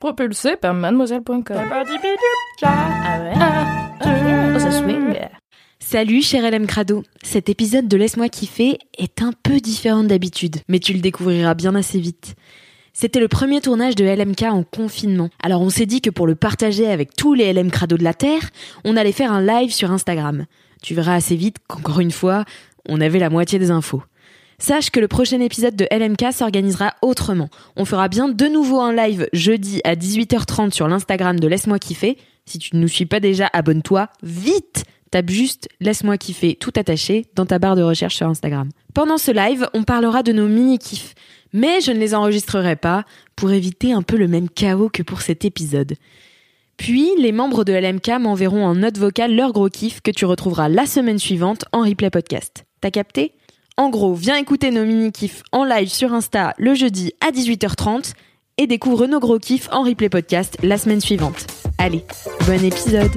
Propulsé par mademoiselle.com. Ah ouais. Oh, ça swing. Salut cher LM Crado, cet épisode de Laisse-moi kiffer est un peu différent d'habitude, mais tu le découvriras bien assez vite. C'était le premier tournage de LMK en confinement, alors on s'est dit que pour le partager avec tous les LM Crado de la Terre, on allait faire un live sur Instagram. Tu verras assez vite qu'encore une fois, on avait la moitié des infos. Sache que le prochain épisode de LMK s'organisera autrement. On fera bien de nouveau un live jeudi à 18h30 sur l'Instagram de Laisse-moi kiffer. Si tu ne nous suis pas déjà, abonne-toi vite Tape juste Laisse-moi kiffer tout attaché dans ta barre de recherche sur Instagram. Pendant ce live, on parlera de nos mini-kifs. Mais je ne les enregistrerai pas pour éviter un peu le même chaos que pour cet épisode. Puis, les membres de LMK m'enverront en note vocale leur gros kiff que tu retrouveras la semaine suivante en replay podcast. T'as capté? En gros, viens écouter nos mini-kifs en live sur Insta le jeudi à 18h30 et découvre nos gros kiffs en replay podcast la semaine suivante. Allez, bon épisode.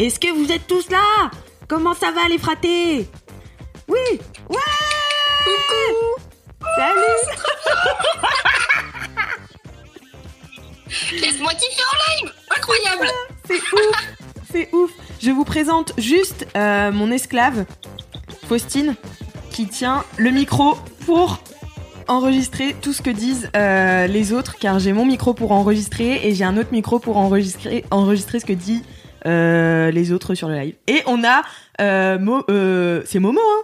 Est-ce que vous êtes tous là? Comment ça va les fratés? Oui Ouais! Salut! Laisse-moi kiffer en live! Incroyable! C'est ouf C'est ouf Je vous présente juste euh, mon esclave, Faustine, qui tient le micro pour enregistrer tout ce que disent euh, les autres, car j'ai mon micro pour enregistrer et j'ai un autre micro pour enregistrer, enregistrer ce que dit euh, les autres sur le live. Et on a euh, Mo- euh, c'est Momo, hein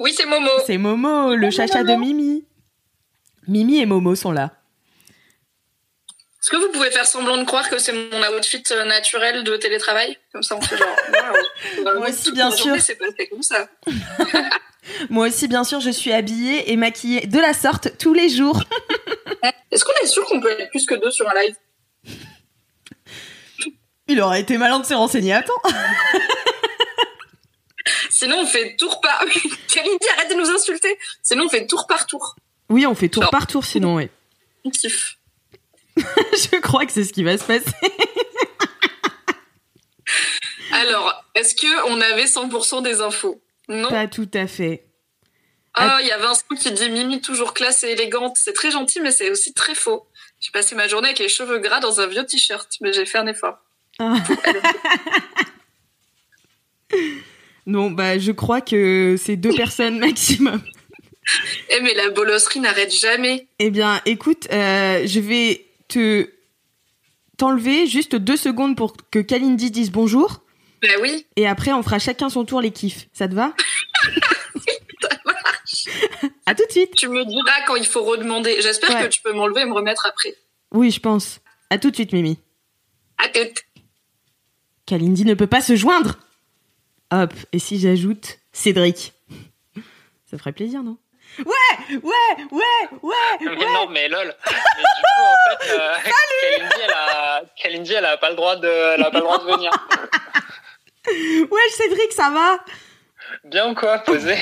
Oui, c'est Momo. C'est Momo, le chacha de Mimi. Mimi et Momo sont là. Est-ce que vous pouvez faire semblant de croire que c'est mon outfit euh, naturel de télétravail? Comme ça, on fait genre. Moi aussi, bien sûr. C'est passé comme ça. Moi aussi, bien sûr, je suis habillée et maquillée de la sorte tous les jours. Est-ce qu'on est sûr qu'on peut être plus que deux sur un live? Il aurait été malin de se renseigner à temps. Sinon, on fait tour par. Kalindi, arrête de nous insulter. Sinon, on fait tour par tour. Oui, on fait tour par tour sinon, oui. On kiffe. je crois que c'est ce qui va se passer. Alors, est-ce que on avait 100% des infos? Non. Pas tout à fait. Ah, il y a Vincent qui dit Mimi toujours classe et élégante. C'est très gentil, mais c'est aussi très faux. J'ai passé ma journée avec les cheveux gras dans un vieux t-shirt, mais j'ai fait un effort. Ah. Non, bah, je crois que c'est deux personnes maximum. Eh, mais la bolosserie n'arrête jamais. Eh bien, écoute, euh, je vais te t'enlever juste deux secondes pour que Kalindi dise bonjour. Bah oui, Et après, on fera chacun son tour les kiffs. Ça te va? Ça marche. À tout de suite. Tu me diras quand il faut redemander. J'espère Ouais. que tu peux m'enlever et me remettre après. Oui, je pense. À tout de suite, Mimi. À toutes. Kalindi ne peut pas se joindre. Hop, et si j'ajoute Cédric? Ça ferait plaisir, non? Ouais, ouais, ouais, ouais, Mais ouais. non, mais lol. Mais du coup, en fait, euh, Kalindi, elle a, Kalindi, elle a pas le droit de, elle a pas le droit de venir. Ouais, Cédric, ça va? Bien ou quoi, posé.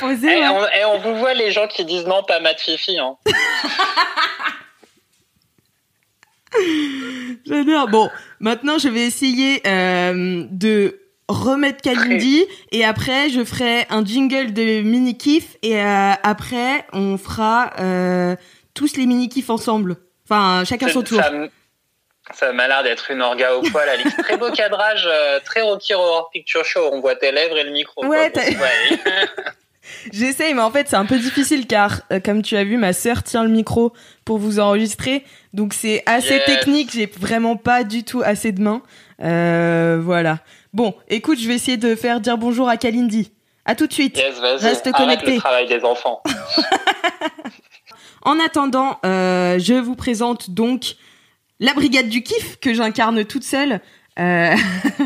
Posé, Et ouais. on, eh, on vous voit les gens qui disent non, pas Matt Fifi, hein. J'adore. Bon, maintenant, je vais essayer euh, de remettre Kalindi et après, je ferai un jingle de mini-kiff et euh, après, on fera euh, tous les mini-kiffs ensemble. Enfin, chacun son tour. Ça, m'a l'air d'être une orga au poil, Alix. Très beau cadrage, euh, très Rocky Horror Picture Show. On voit tes lèvres et le micro. Ouais. J'essaye, mais en fait, c'est un peu difficile car, euh, comme tu as vu, ma sœur tient le micro pour vous enregistrer. Donc, c'est assez Yes. technique. J'ai vraiment pas du tout assez de mains. Euh, voilà. Bon, écoute, je vais essayer de faire dire bonjour à Kalindi. À tout de suite. Yes. Reste Arrête connecté. le travail des enfants. En attendant, euh, je vous présente donc la brigade du kiff que j'incarne toute seule euh,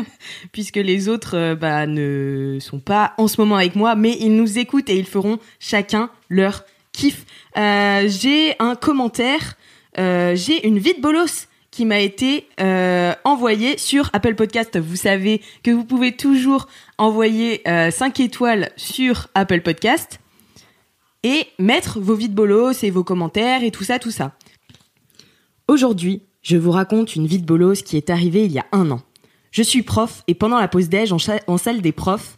puisque les autres euh, bah, ne sont pas en ce moment avec moi, mais ils nous écoutent et ils feront chacun leur kiff. Euh, j'ai un commentaire, j'ai une vie de bolos qui m'a été euh, envoyée sur Apple Podcast. Vous savez que vous pouvez toujours envoyer euh, 5 étoiles sur Apple Podcast et mettre vos vies de bolos et vos commentaires et tout ça, tout ça. Aujourd'hui, je vous raconte une vie de bolos qui est arrivée il y a un an. Je suis prof et pendant la pause déj en salle des profs,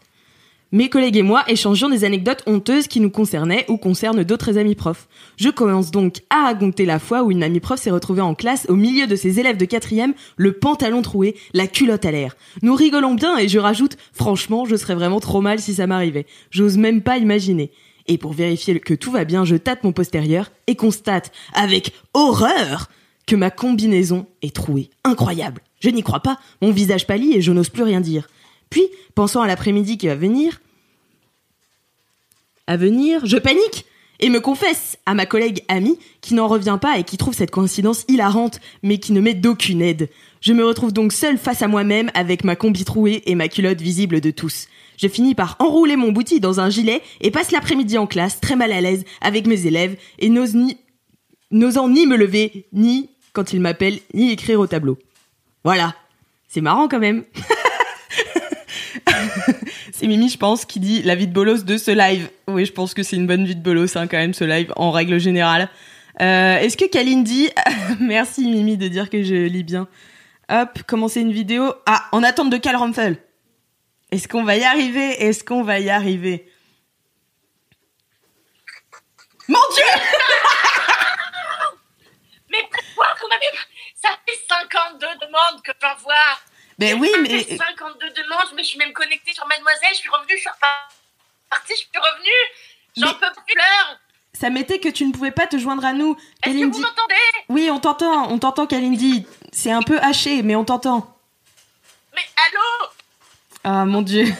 mes collègues et moi échangeons des anecdotes honteuses qui nous concernaient ou concernent d'autres amis profs. Je commence donc à raconter la fois où une amie prof s'est retrouvée en classe au milieu de ses élèves de quatrième, le pantalon troué, la culotte à l'air. Nous rigolons bien et je rajoute, franchement, je serais vraiment trop mal si ça m'arrivait. J'ose même pas imaginer. Et pour vérifier que tout va bien, je tâte mon postérieur et constate, avec horreur, que ma combinaison est trouée. Incroyable. Je n'y crois pas. Mon visage pâlit et je n'ose plus rien dire. Puis, pensant à l'après-midi qui va venir, à venir, je panique et me confesse à ma collègue amie qui n'en revient pas et qui trouve cette coïncidence hilarante mais qui ne met d'aucune aide. Je me retrouve donc seule face à moi-même avec ma combi trouée et ma culotte visible de tous. Je finis par enrouler mon bouti dans un gilet et passe l'après-midi en classe très mal à l'aise avec mes élèves et n'ose ni n'osant ni me lever, ni, quand ils m'appellent, ni écrire au tableau. Voilà. C'est marrant quand même. c'est Mimi, je pense, qui dit la vie de bolos de ce live. Oui, je pense que c'est une bonne vie de bolos, hein, quand même, ce live, en règle générale. Euh, Est-ce que Kaline dit... Merci Mimi de dire que je lis bien. Hop, commencer une vidéo. Ah, en attente de Cal Rumpel. Est-ce qu'on va y arriver? Est-ce qu'on va y arriver? Mon Dieu Mais pourquoi? Ça fait 52 demandes que j'envoie. Ben oui, mais... fait 52 demandes, mais je suis même connectée sur Mademoiselle, je suis revenue, je suis repartie, je suis revenue. J'en peux plus, l'heure. Ça m'était que tu ne pouvais pas te joindre à nous. Est-ce que vous m'entendez? Oui, on t'entend, on t'entend Kalindi. C'est un peu haché, mais on t'entend. Mais allô? Ah mon dieu.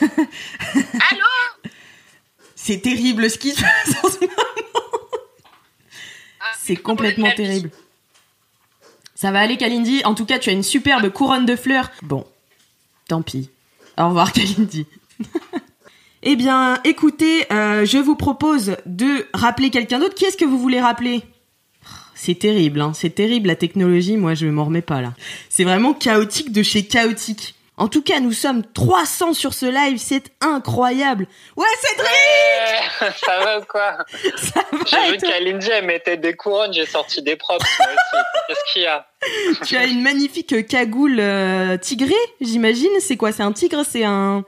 Allô? C'est terrible ce qui se passe en ce moment. Ah, C'est complètement terrible. Ça va aller Kalindi. En tout cas, tu as une superbe couronne de fleurs. Bon, tant pis. Au revoir Kalindi. eh bien, écoutez, euh, je vous propose de rappeler quelqu'un d'autre. Qui est-ce que vous voulez rappeler? C'est terrible, hein. c'est terrible la technologie, moi je m'en remets pas là. C'est vraiment chaotique de chez chaotique. En tout cas, nous sommes 300 sur ce live, c'est incroyable. Ouais, Cédric Ouais, ça va ou quoi Ça va J'ai vu elle mettait des couronnes, j'ai sorti des props, moi aussi. Qu'est-ce qu'il y a Tu as une magnifique cagoule euh, tigrée, j'imagine. C'est quoi? C'est un tigre C'est un...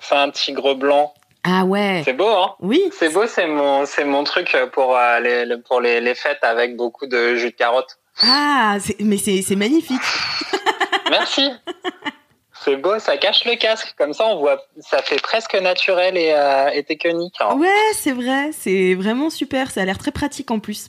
C'est un tigre blanc. Ah ouais. C'est beau, hein? Oui. C'est beau, c'est mon, c'est mon truc pour, euh, les, le- pour les, les fêtes avec beaucoup de jus de carotte. Ah, mais c'est c'est magnifique. Merci. C'est beau, ça cache le casque. Comme ça, on voit, ça fait presque naturel et, euh, et technique. hein. Ouais, c'est vrai. C'est vraiment super. Ça a l'air très pratique en plus.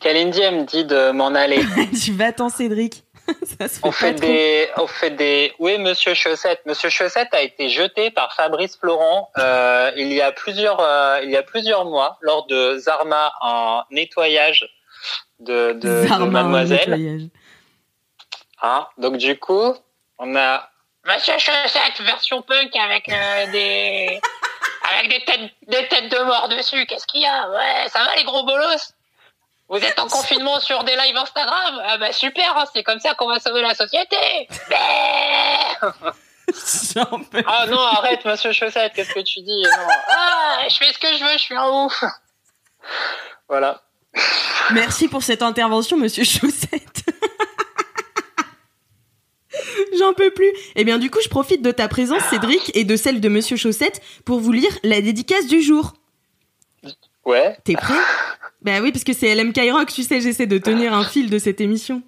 Kalindi, elle me dit de m'en aller. tu vas t'en, Cédric. Ça se fait On fait des, on fait des. Oui, Monsieur Chaussette. Monsieur Chaussette a été jeté par Fabrice Florent euh, il y a plusieurs, euh, il y a plusieurs mois lors de Zarma en nettoyage de, de, de Zarma, Mademoiselle. nettoyage. Hein Donc du coup, on a Monsieur Chaussette version punk avec euh, des avec des têtes des têtes de mort dessus. Qu'est-ce qu'il y a? Ouais, ça va les gros bolos? Vous êtes en confinement sur des lives Instagram? Ah bah super, hein, c'est comme ça qu'on va sauver la société. Ah non, arrête Monsieur Chaussette, qu'est-ce que tu dis? Non. Ah, je fais ce que je veux, je suis un ouf. Voilà. Merci pour cette intervention, monsieur Chaussette. J'en peux plus. Eh bien, du coup, je profite de ta présence, Cédric, et de celle de monsieur Chaussette pour vous lire la dédicace du jour. Ouais. T'es prêt? Bah oui, parce que c'est LMK Rock, tu sais, j'essaie de tenir un fil de cette émission.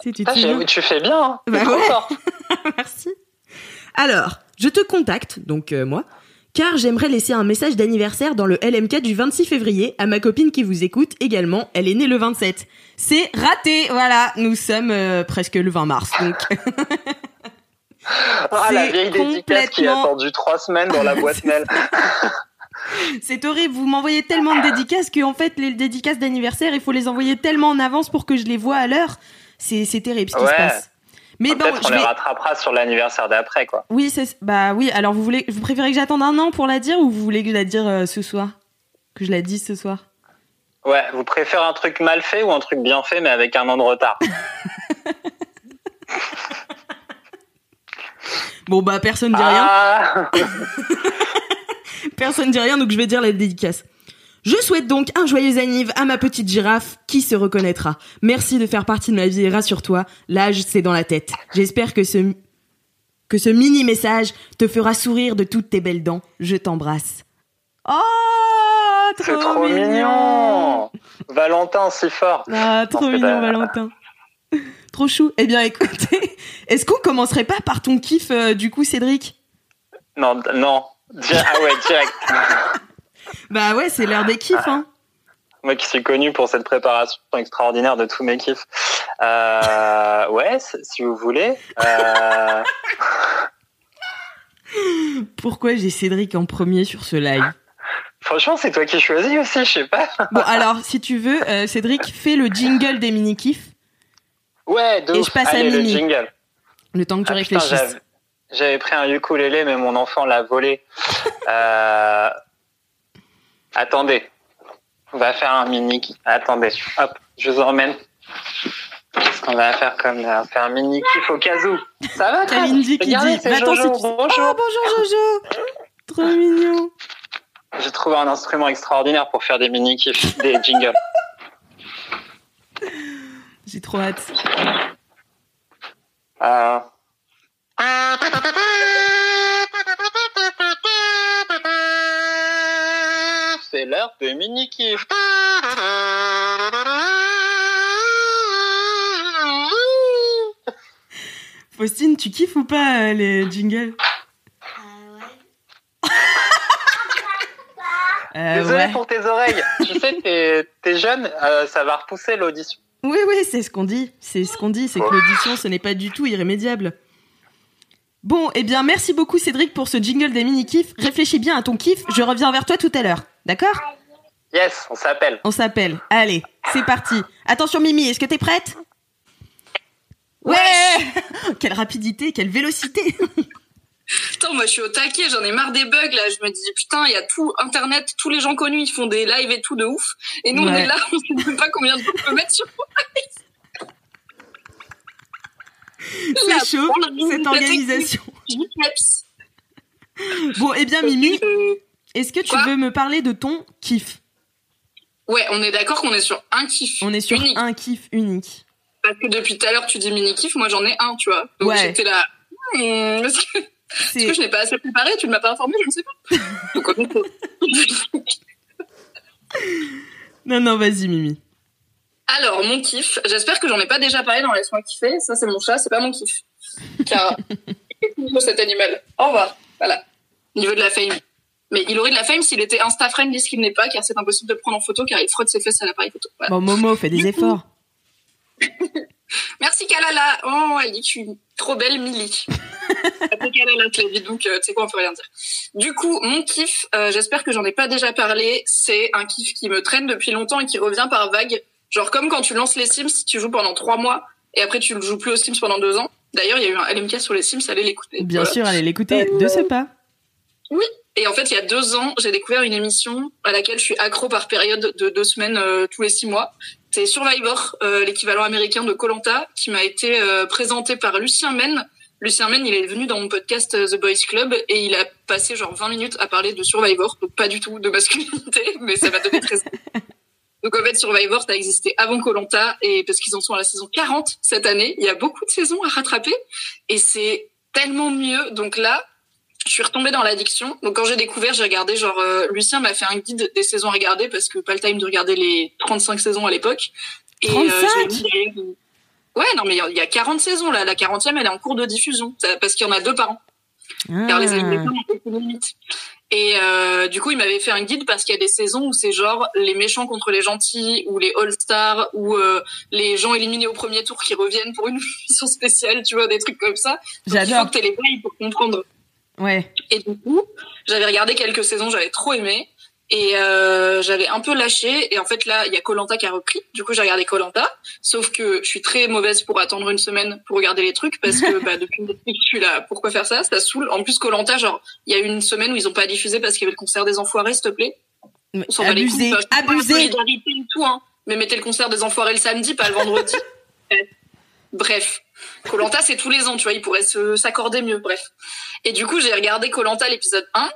Tu sais, tu Ah, tu fais bien. Hein. Bah ouais. Merci. Alors, je te contacte, donc euh, moi, car j'aimerais laisser un message d'anniversaire dans le LMK du 26 février à ma copine qui vous écoute également. Elle est née le 27. C'est raté, voilà. Nous sommes euh, presque le 20 mars, donc. Ah, la C'est vieille dédicace qui a complètement- attendu trois semaines dans la boîte mail. C'est horrible, vous m'envoyez tellement de dédicaces que en fait les dédicaces d'anniversaire, il faut les envoyer tellement en avance pour que je les vois à l'heure. C'est c'est terrible ce qui Ouais. se passe. Mais bon, Peut-être qu'on je les rattrapera sur l'anniversaire d'après, quoi. Oui, c'est bah oui. Alors vous voulez, vous préférez que j'attende un an pour la dire ou vous voulez que je la dire euh, ce soir, que je la dise ce soir? Ouais, vous préférez un truc mal fait ou un truc bien fait, mais avec un an de retard? Bon bah personne dit rien. Ah Personne dit rien, donc je vais dire la dédicace. Je souhaite donc un joyeux anniv à ma petite girafe qui se reconnaîtra. Merci de faire partie de ma vie et rassure-toi, l'âge c'est dans la tête. J'espère que ce que ce mini message te fera sourire de toutes tes belles dents. Je t'embrasse. Oh, trop, C'est trop mignon Valentin, si fort Ah, trop mignon, Valentin. trop chou. Eh bien, écoutez, est-ce qu'on commencerait pas par ton kiff, euh, du coup, Cédric? Non, non. Di- Ah ouais, direct. Bah ouais, c'est l'heure des kiffs, hein. Moi qui suis connu pour cette préparation extraordinaire de tous mes kiffs. Euh, ouais, si vous voulez. Euh, Pourquoi j'ai Cédric en premier sur ce live? Franchement, c'est toi qui choisis aussi, je sais pas. Bon, alors, si tu veux, euh, Cédric, fais le jingle des mini-kiffs, Ouais, de Et ouf. je passe à Allez, le jingle. le temps que tu Ah, réfléchisses. j'avais- J'avais pris un ukulélé, mais mon enfant l'a volé. Euh, Attendez. On va faire un mini. Attendez. Hop, je vous emmène. Qu'est-ce qu'on va faire comme euh, on fait un mini kiff au cas où. Ça va, toi Kalindi qui Regardez, dit c'est Jojo. Bonjour. Oh, bonjour Jojo Trop mignon J'ai trouvé un instrument extraordinaire pour faire des mini kiffs, des jingles. J'ai trop hâte. Euh, C'est l'heure des mini kiffs. Faustine, tu kiffes ou pas euh, les jingles Euh, Désolé ouais. pour tes oreilles. tu sais, t'es, t'es jeune, euh, ça va repousser l'audition. Oui, oui, c'est ce qu'on dit. C'est ce qu'on dit, c'est que l'audition, ce n'est pas du tout irrémédiable. Bon, eh bien, merci beaucoup Cédric pour ce jingle des mini-kiffs. Réfléchis bien à ton kiff, je reviens vers toi tout à l'heure. D'accord Yes, on s'appelle. On s'appelle. Allez, c'est parti. Attention Mimi, est-ce que t'es prête Ouais Quelle rapidité, quelle vélocité Putain, moi je suis au taquet, j'en ai marre des bugs là. Je me dis putain, il y a tout internet, tous les gens connus, ils font des lives et tout de ouf. Et nous on est là, on sait même pas combien de temps on peut mettre sur. C'est chaud, cette organisation. Bon, eh bien Mimi, est-ce que tu Quoi veux me parler de ton kiff? Ouais, on est d'accord qu'on est sur un kiff. On est sur unique. un kiff unique. Parce que depuis tout à l'heure tu dis mini kiff, moi j'en ai un, tu vois. Donc Ouais. j'étais là. hmm, est-ce que, je n'ai pas assez préparé Tu ne m'as pas informé, je ne sais pas. Donc Non, non, vas-y Mimi. Alors, mon kiff, j'espère que j'en ai pas déjà parlé dans Laisse-moi kiffer. Ça, c'est mon chat, c'est pas mon kiff. Car, cet animal. Au revoir. Voilà. Niveau de la fame. Mais il aurait de la fame s'il était Insta-friendly, ce qu'il n'est pas, car c'est impossible de prendre en photo, car il frotte ses fesses à l'appareil photo. Voilà. Bon, Momo, fais des efforts. Merci Kalala. Oh, elle je suis trop belle, Milly. Après Kalala, je l'ai dit, donc euh, tu sais quoi, on peut rien dire. Du coup, mon kiff, euh, j'espère que j'en ai pas déjà parlé, c'est un kiff qui me traîne depuis longtemps et qui revient par vague. Genre comme quand tu lances les Sims, tu joues pendant trois mois et après tu ne joues plus aux Sims pendant deux ans. D'ailleurs, il y a eu un LMK sur les Sims, allez l'écouter. Bien Voilà. sûr, allez l'écouter de ce pas. Et en fait, il y a deux ans, j'ai découvert une émission à laquelle je suis accro par période de deux semaines euh, tous les six mois. C'est Survivor, euh, l'équivalent américain de Colanta, qui m'a été euh, présenté par Lucien Men. Lucien Men, il est venu dans mon podcast The Boys Club et il a passé genre 20 minutes à parler de Survivor, donc pas du tout de masculinité, mais ça m'a donné très. Donc en fait, Survivor, ça a existé avant Colanta et parce qu'ils en sont à la saison 40 cette année, il y a beaucoup de saisons à rattraper et c'est tellement mieux. Donc là, je suis retombée dans l'addiction. Donc quand j'ai découvert, j'ai regardé genre euh, Lucien m'a fait un guide des saisons à regarder parce que pas le time de regarder les 35 saisons à l'époque. Et 35? je l'ai mis derrière une- Ouais, non mais il y a- il y a 40 saisons là, la 40e elle est en cours de diffusion parce qu'il y en a deux par an. Car les Ah. animateurs ont aucune limite. Et euh, du coup, il m'avait fait un guide parce qu'il y a des saisons où c'est genre les méchants contre les gentils, ou les All-Stars, ou euh, les gens éliminés au premier tour qui reviennent pour une mission spéciale, tu vois, des trucs comme ça. Donc, Il faut J'adore. que t'aies les bails pour comprendre. Ouais. Et du coup, j'avais regardé quelques saisons, j'avais trop aimé. Et euh, j'avais un peu lâché. Et en fait, là, il y a Colanta qui a repris. Du coup, j'ai regardé Colanta. Sauf que je suis très mauvaise pour attendre une semaine pour regarder les trucs parce que bah, depuis que je suis là, pourquoi faire ça? Ça saoule. En plus, Colanta, genre, il y a eu une semaine où ils ont pas diffusé parce qu'il y avait le concert des Enfoirés, s'il te plaît. On s'en les abusé, la abusé. solidarité et tout, hein. Mais mettez le concert des Enfoirés le samedi, pas le vendredi. Bref. Colanta, c'est tous les ans, tu vois, ils pourraient se- s'accorder mieux, bref. Et du coup, j'ai regardé Colanta l'épisode 1.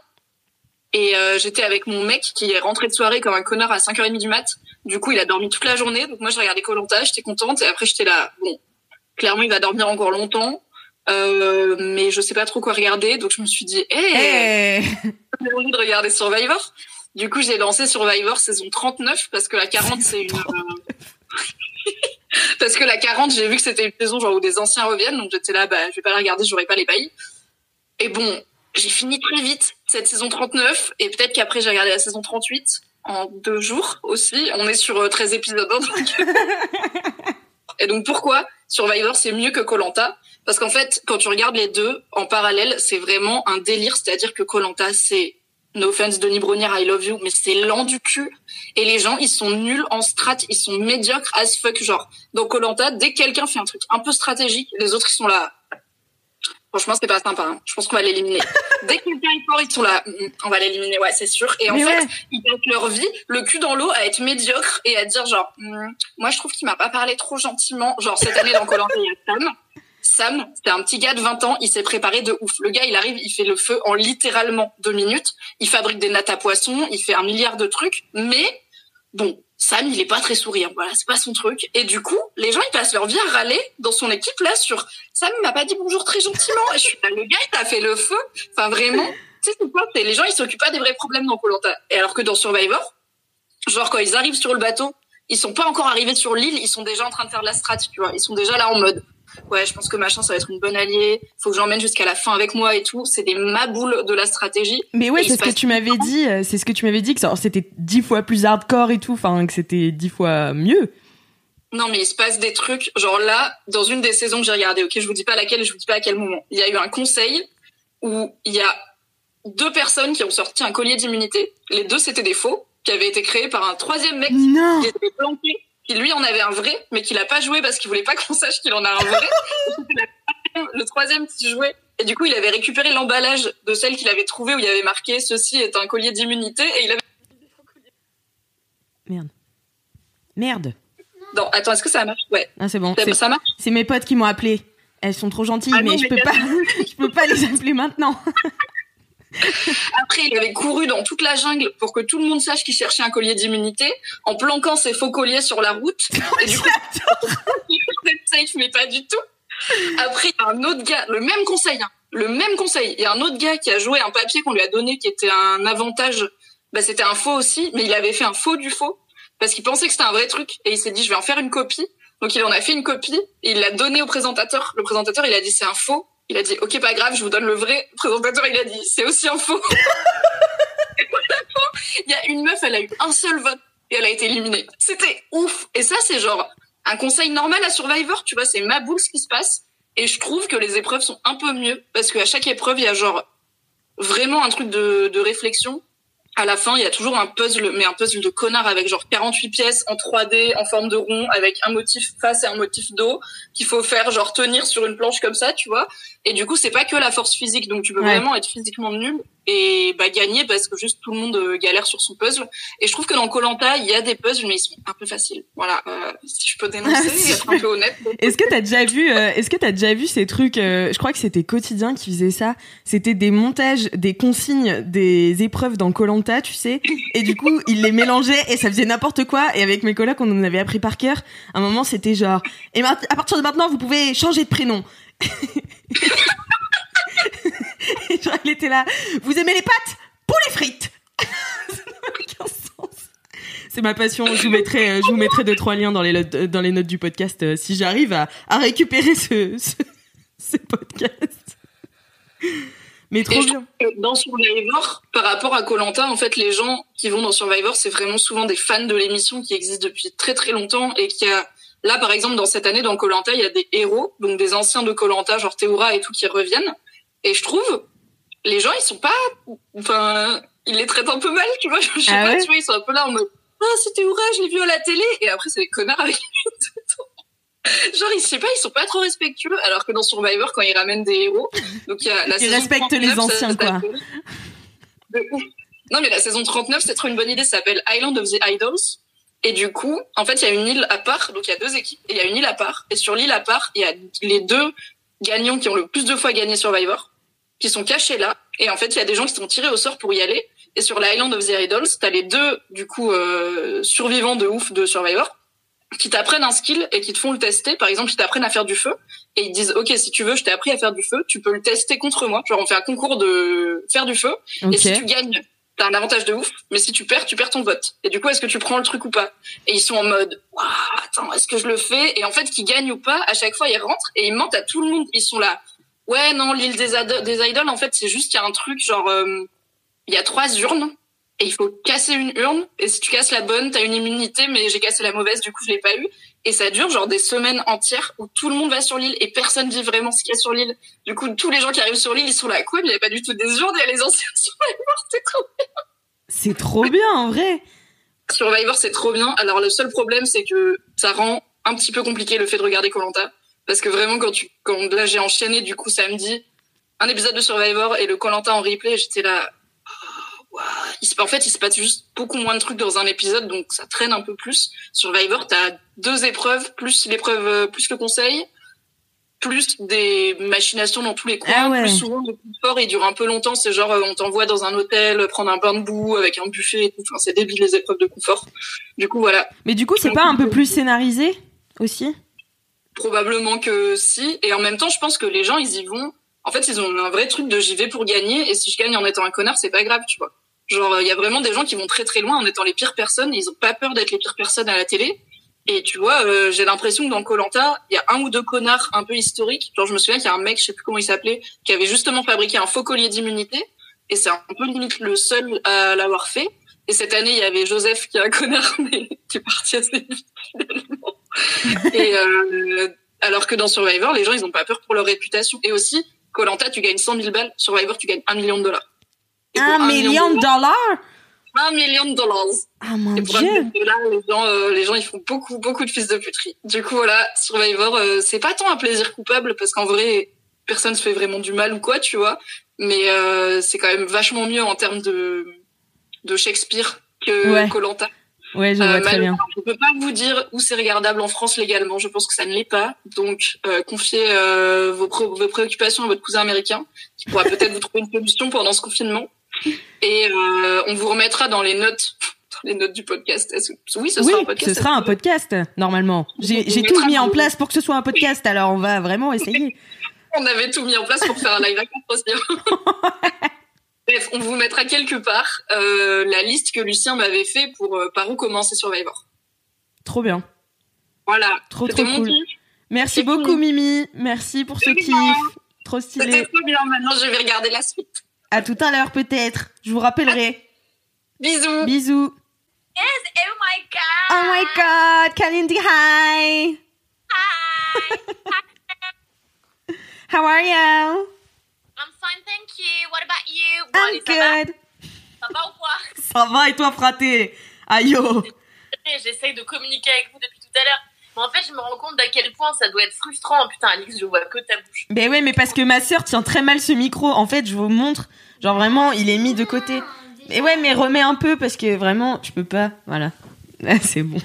Et euh, j'étais avec mon mec qui est rentré de soirée comme un connard à 5h30 du mat. Du coup, il a dormi toute la journée. Donc moi, j'ai regardé Colanta, j'étais contente. Et après, j'étais là, bon, clairement, il va dormir encore longtemps. Euh, mais je sais pas trop quoi regarder. Donc je me suis dit, hé, Eh j'ai envie de regarder Survivor. Du coup, j'ai lancé Survivor saison 39 parce que la 40, c'est une... euh, parce que la 40, j'ai vu que c'était une saison genre où des anciens reviennent. Donc j'étais là, bah, je vais pas la regarder, j'aurai pas les bails. Et bon, j'ai fini très vite cette saison 39. Et peut-être qu'après, j'ai regardé la saison 38 en deux jours aussi. On est sur euh, 13 épisodes. hein, donc- et donc pourquoi Survivor, c'est mieux que Colanta? Parce qu'en fait, quand tu regardes les deux en parallèle, c'est vraiment un délire. C'est-à-dire que Colanta, c'est no offense Denis Brognière, I love you, mais c'est lent du cul. Et les gens, ils sont nuls en strat, ils sont médiocres as fuck. Genre, dans Colanta, dès que quelqu'un fait un truc un peu stratégique, les autres, ils sont là. Franchement, c'est pas sympa. hein. Je pense qu'on va l'éliminer. Dès que quelqu'un est fort, ils sont là. Mm, On va l'éliminer, ouais, c'est sûr. Et en Mais fait, ouais. ils passent leur vie, le cul dans l'eau, à être médiocre et à dire genre, Hmm, moi je trouve qu'il m'a pas parlé trop gentiment. Genre cette année dans Colanta, il y a Sam. Sam, c'est un petit gars de 20 ans, il s'est préparé de ouf. Le gars, il arrive, il fait le feu en littéralement deux minutes. Il fabrique des nattes à poissons, il fait un milliard de trucs, mais bon, Sam, il est pas très souriant. Voilà, c'est pas son truc. Et du coup, les gens, ils passent leur vie à râler dans son équipe là sur Sam il m'a pas dit bonjour très gentiment. Et je suis là, le gars, il t'a fait le feu. Enfin vraiment, tu sais c'est quoi les gens, ils s'occupent pas des vrais problèmes dans Colanta. Et alors que dans Survivor, genre quand ils arrivent sur le bateau, ils sont pas encore arrivés sur l'île, ils sont déjà en train de faire de la strat, tu vois. Ils sont déjà là en mode ouais, je pense que machin ça va être une bonne alliée. Faut que j'emmène jusqu'à la fin avec moi et tout. C'est des maboules de la stratégie. Mais ouais, c'est ce que tu m'avais dit. euh, C'est ce que tu m'avais dit que c'était dix fois plus hardcore et tout. Enfin, que c'était dix fois mieux. Non, mais il se passe des trucs. Genre là, dans une des saisons que j'ai regardées, ok, je vous dis pas laquelle, je vous dis pas à quel moment. Il y a eu un conseil où il y a deux personnes qui ont sorti un collier d'immunité. Les deux, c'était des faux, qui avaient été créés par un troisième mec Non. qui était planqué, qui lui en avait un vrai, mais qui l'a pas joué parce qu'il voulait pas qu'on sache qu'il en a un vrai. Le troisième qui jouait. Et du coup, il avait récupéré l'emballage de celle qu'il avait trouvée où il y avait marqué ceci est un collier d'immunité et il avait. Merde. Non, attends, est-ce que ça marche? Ouais, Ah, c'est bon. ça, C'est- ça marche? C'est mes potes qui m'ont appelé. Elles sont trop gentilles, Ah non, mais je mais peux pas. je peux pas les appeler maintenant. Après, il avait couru dans toute la jungle pour que tout le monde sache qu'il cherchait un collier d'immunité, en planquant ses faux colliers sur la route. Et du coup, il safe, mais pas du tout. Après, il y a un autre gars, le même conseil, hein, le même conseil. Il y a un autre gars qui a joué un papier qu'on lui a donné qui était un avantage. Bah, c'était un faux aussi, mais il avait fait un faux du faux parce qu'il pensait que c'était un vrai truc et il s'est dit je vais en faire une copie. Donc il en a fait une copie et il l'a donné au présentateur. Le présentateur, il a dit c'est un faux. Il a dit ok pas grave, je vous donne le vrai. Le présentateur, il a dit c'est aussi un faux. Il y a une meuf, elle a eu un seul vote et elle a été éliminée. C'était ouf. Et ça, c'est genre un conseil normal à Survivor, tu vois, c'est ma boule ce qui se passe. Et je trouve que les épreuves sont un peu mieux parce qu'à chaque épreuve, il y a genre vraiment un truc de, de réflexion. À la fin, il y a toujours un puzzle, mais un puzzle de connard avec genre 48 pièces en 3D, en forme de rond, avec un motif face et un motif dos, qu'il faut faire genre tenir sur une planche comme ça, tu vois. Et du coup, c'est pas que la force physique, donc tu peux Ouais. vraiment être physiquement nul et bah gagner parce que juste tout le monde euh, galère sur son puzzle. Et je trouve que dans Colanta, il y a des puzzles, mais ils sont un peu faciles. Voilà, euh, si je peux dénoncer, être un peu honnête. Est-ce que t'as déjà vu euh, Est-ce que t'as déjà vu ces trucs euh, Je crois que c'était quotidien qui faisait ça. C'était des montages, des consignes, des épreuves dans Colanta, tu sais. Et du coup, ils les mélangeaient et ça faisait n'importe quoi. Et avec mes collègues, on en avait appris par cœur. À un moment, c'était genre. Et à partir de maintenant, vous pouvez changer de prénom. genre, il était là. Vous aimez les pâtes? Pour les frites. ça n'a aucun sens. C'est ma passion. Je vous mettrai, euh, je vous mettrai deux trois liens dans les notes, dans les notes du podcast euh, si j'arrive à, à récupérer ce, ce, ce podcast. Mais trop bien. dans Survivor, par rapport à Colanta, en fait, les gens qui vont dans Survivor, c'est vraiment souvent des fans de l'émission qui existe depuis très très longtemps et qui a là, par exemple, dans cette année dans Colanta, il y a des héros, donc des anciens de Colanta, genre Théoura et tout, qui reviennent. Et je trouve les gens, ils sont pas, enfin, ils les traitent un peu mal, tu vois. Je sais Ah pas, ouais tu vois, ils sont un peu là en mode Ah, c'était Oura, je l'ai vu à la télé. Et après, c'est des connards avec. Genre, ils, je sais pas, ils sont pas trop respectueux. Alors que dans Survivor, quand ils ramènent des héros, donc il y a la Ils respectent 39, les ça anciens, quoi. De ouf. Non, mais la saison 39, c'est trop une bonne idée. Ça s'appelle Island of the Idols. Et du coup, en fait, il y a une île à part. Donc, il y a deux équipes. Et il y a une île à part. Et sur l'île à part, il y a les deux gagnants qui ont le plus de fois gagné Survivor, qui sont cachés là. Et en fait, il y a des gens qui sont tirés au sort pour y aller. Et sur l'Island of the Idols, t'as les deux, du coup, euh, survivants de ouf de Survivor, qui t'apprennent un skill et qui te font le tester. Par exemple, ils t'apprennent à faire du feu. Et ils disent, OK, si tu veux, je t'ai appris à faire du feu. Tu peux le tester contre moi. Genre, on fait un concours de faire du feu. Et si tu gagnes, t'as un avantage de ouf. Mais si tu perds, tu perds ton vote. Et du coup, est-ce que tu prends le truc ou pas? Et ils sont en mode, Waouh, attends, est-ce que je le fais? Et en fait, qu'ils gagnent ou pas, à chaque fois, ils rentrent et ils mentent à tout le monde. Ils sont là. Ouais, non, l'île des, des idoles, en fait, c'est juste qu'il y a un truc, genre, euh, il y a trois urnes. Et il faut casser une urne. Et si tu casses la bonne, t'as une immunité, mais j'ai cassé la mauvaise, du coup, je l'ai pas eu. Et ça dure genre des semaines entières où tout le monde va sur l'île et personne dit vraiment ce qu'il y a sur l'île. Du coup, tous les gens qui arrivent sur l'île, ils sont là, quoi, mais il n'y a pas du tout des urnes, a les anciens Survivor, c'est trop C'est trop bien, en vrai. Survivor, c'est trop bien. Alors, le seul problème, c'est que ça rend un petit peu compliqué le fait de regarder Colanta. Parce que vraiment, quand tu, quand là, j'ai enchaîné, du coup, samedi, un épisode de Survivor et le Colanta en replay, j'étais là, oh, waouh. Il se- en fait, il se passe juste beaucoup moins de trucs dans un épisode, donc ça traîne un peu plus. Survivor, t'as deux épreuves, plus l'épreuve, euh, plus le conseil, plus des machinations dans tous les coins, Ah ouais. plus souvent le confort, il dure un peu longtemps, c'est genre, euh, on t'envoie dans un hôtel, prendre un bain de boue avec un buffet et tout. Enfin, c'est débile les épreuves de confort. Du coup, voilà. Mais du coup, c'est pas un peu plus scénarisé aussi? Probablement que si. Et en même temps, je pense que les gens, ils y vont. En fait, ils ont un vrai truc de j'y vais pour gagner. Et si je gagne en étant un connard, c'est pas grave, tu vois. Genre, il y a vraiment des gens qui vont très très loin en étant les pires personnes. Ils ont pas peur d'être les pires personnes à la télé. Et tu vois, euh, j'ai l'impression que dans Colanta, il y a un ou deux connards un peu historiques. Genre, je me souviens qu'il y a un mec, je sais plus comment il s'appelait, qui avait justement fabriqué un faux collier d'immunité. Et c'est un peu limite le seul à l'avoir fait. Et cette année, il y avait Joseph qui est un connard, mais qui est parti assez vite finalement. Et euh, alors que dans Survivor, les gens, ils ont pas peur pour leur réputation. Et aussi, Colanta, tu gagnes 100 000 balles. Survivor, tu gagnes 1 million de dollars. Et Un million de dollars Un million de dollars. Ah mon Et pour dieu dollars, les gens, euh, les gens, ils font beaucoup, beaucoup de fils de puterie. Du coup, voilà, Survivor, euh, c'est pas tant un plaisir coupable parce qu'en vrai, personne se fait vraiment du mal ou quoi, tu vois. Mais euh, c'est quand même vachement mieux en termes de, de Shakespeare que. Colanta. Ouais, je Euh, vois très bien. Je peux pas vous dire où c'est regardable en France légalement. Je pense que ça ne l'est pas. Donc, euh, confiez euh, vos, pré- vos préoccupations à votre cousin américain, qui pourra peut-être vous trouver une solution pendant ce confinement. Et euh, on vous remettra dans les notes, dans les notes du podcast. Oui, ce Oui, sera un podcast. ce sera un podcast, normalement. J'ai tout mis en place pour que ce soit un podcast, alors on va vraiment essayer. On avait tout mis en place pour faire un live à aussi. Bref, on vous mettra quelque part euh, la liste que Lucien m'avait fait pour euh, par où commencer Survivor. Trop bien. Voilà. Trop, C'était trop cool. kiff. Merci beaucoup, cool. Mimi. Merci pour ce kiff. Trop C'était stylé. trop bien. Maintenant, je vais regarder la suite. À tout à l'heure, peut-être. Je vous rappellerai. Bisous. Bisous. Yes, oh my god. Oh my god, Kalindi, hi. How are you? Thank you. What about you? Bon, I'm allez, ça va good. Ça va ou quoi? Ça va et toi, fraté? Aïe, oh. J'essaye de communiquer avec vous depuis tout à l'heure. Mais en fait, je me rends compte d'à quel point ça doit être frustrant. Putain, Alix, je vois que ta bouche. Ben ouais, mais parce que ma sœur tient très mal ce micro. En fait, je vous montre. Genre vraiment, il est mis de côté. Mais ouais, mais remets un peu parce que vraiment, je peux pas. Voilà. C'est bon.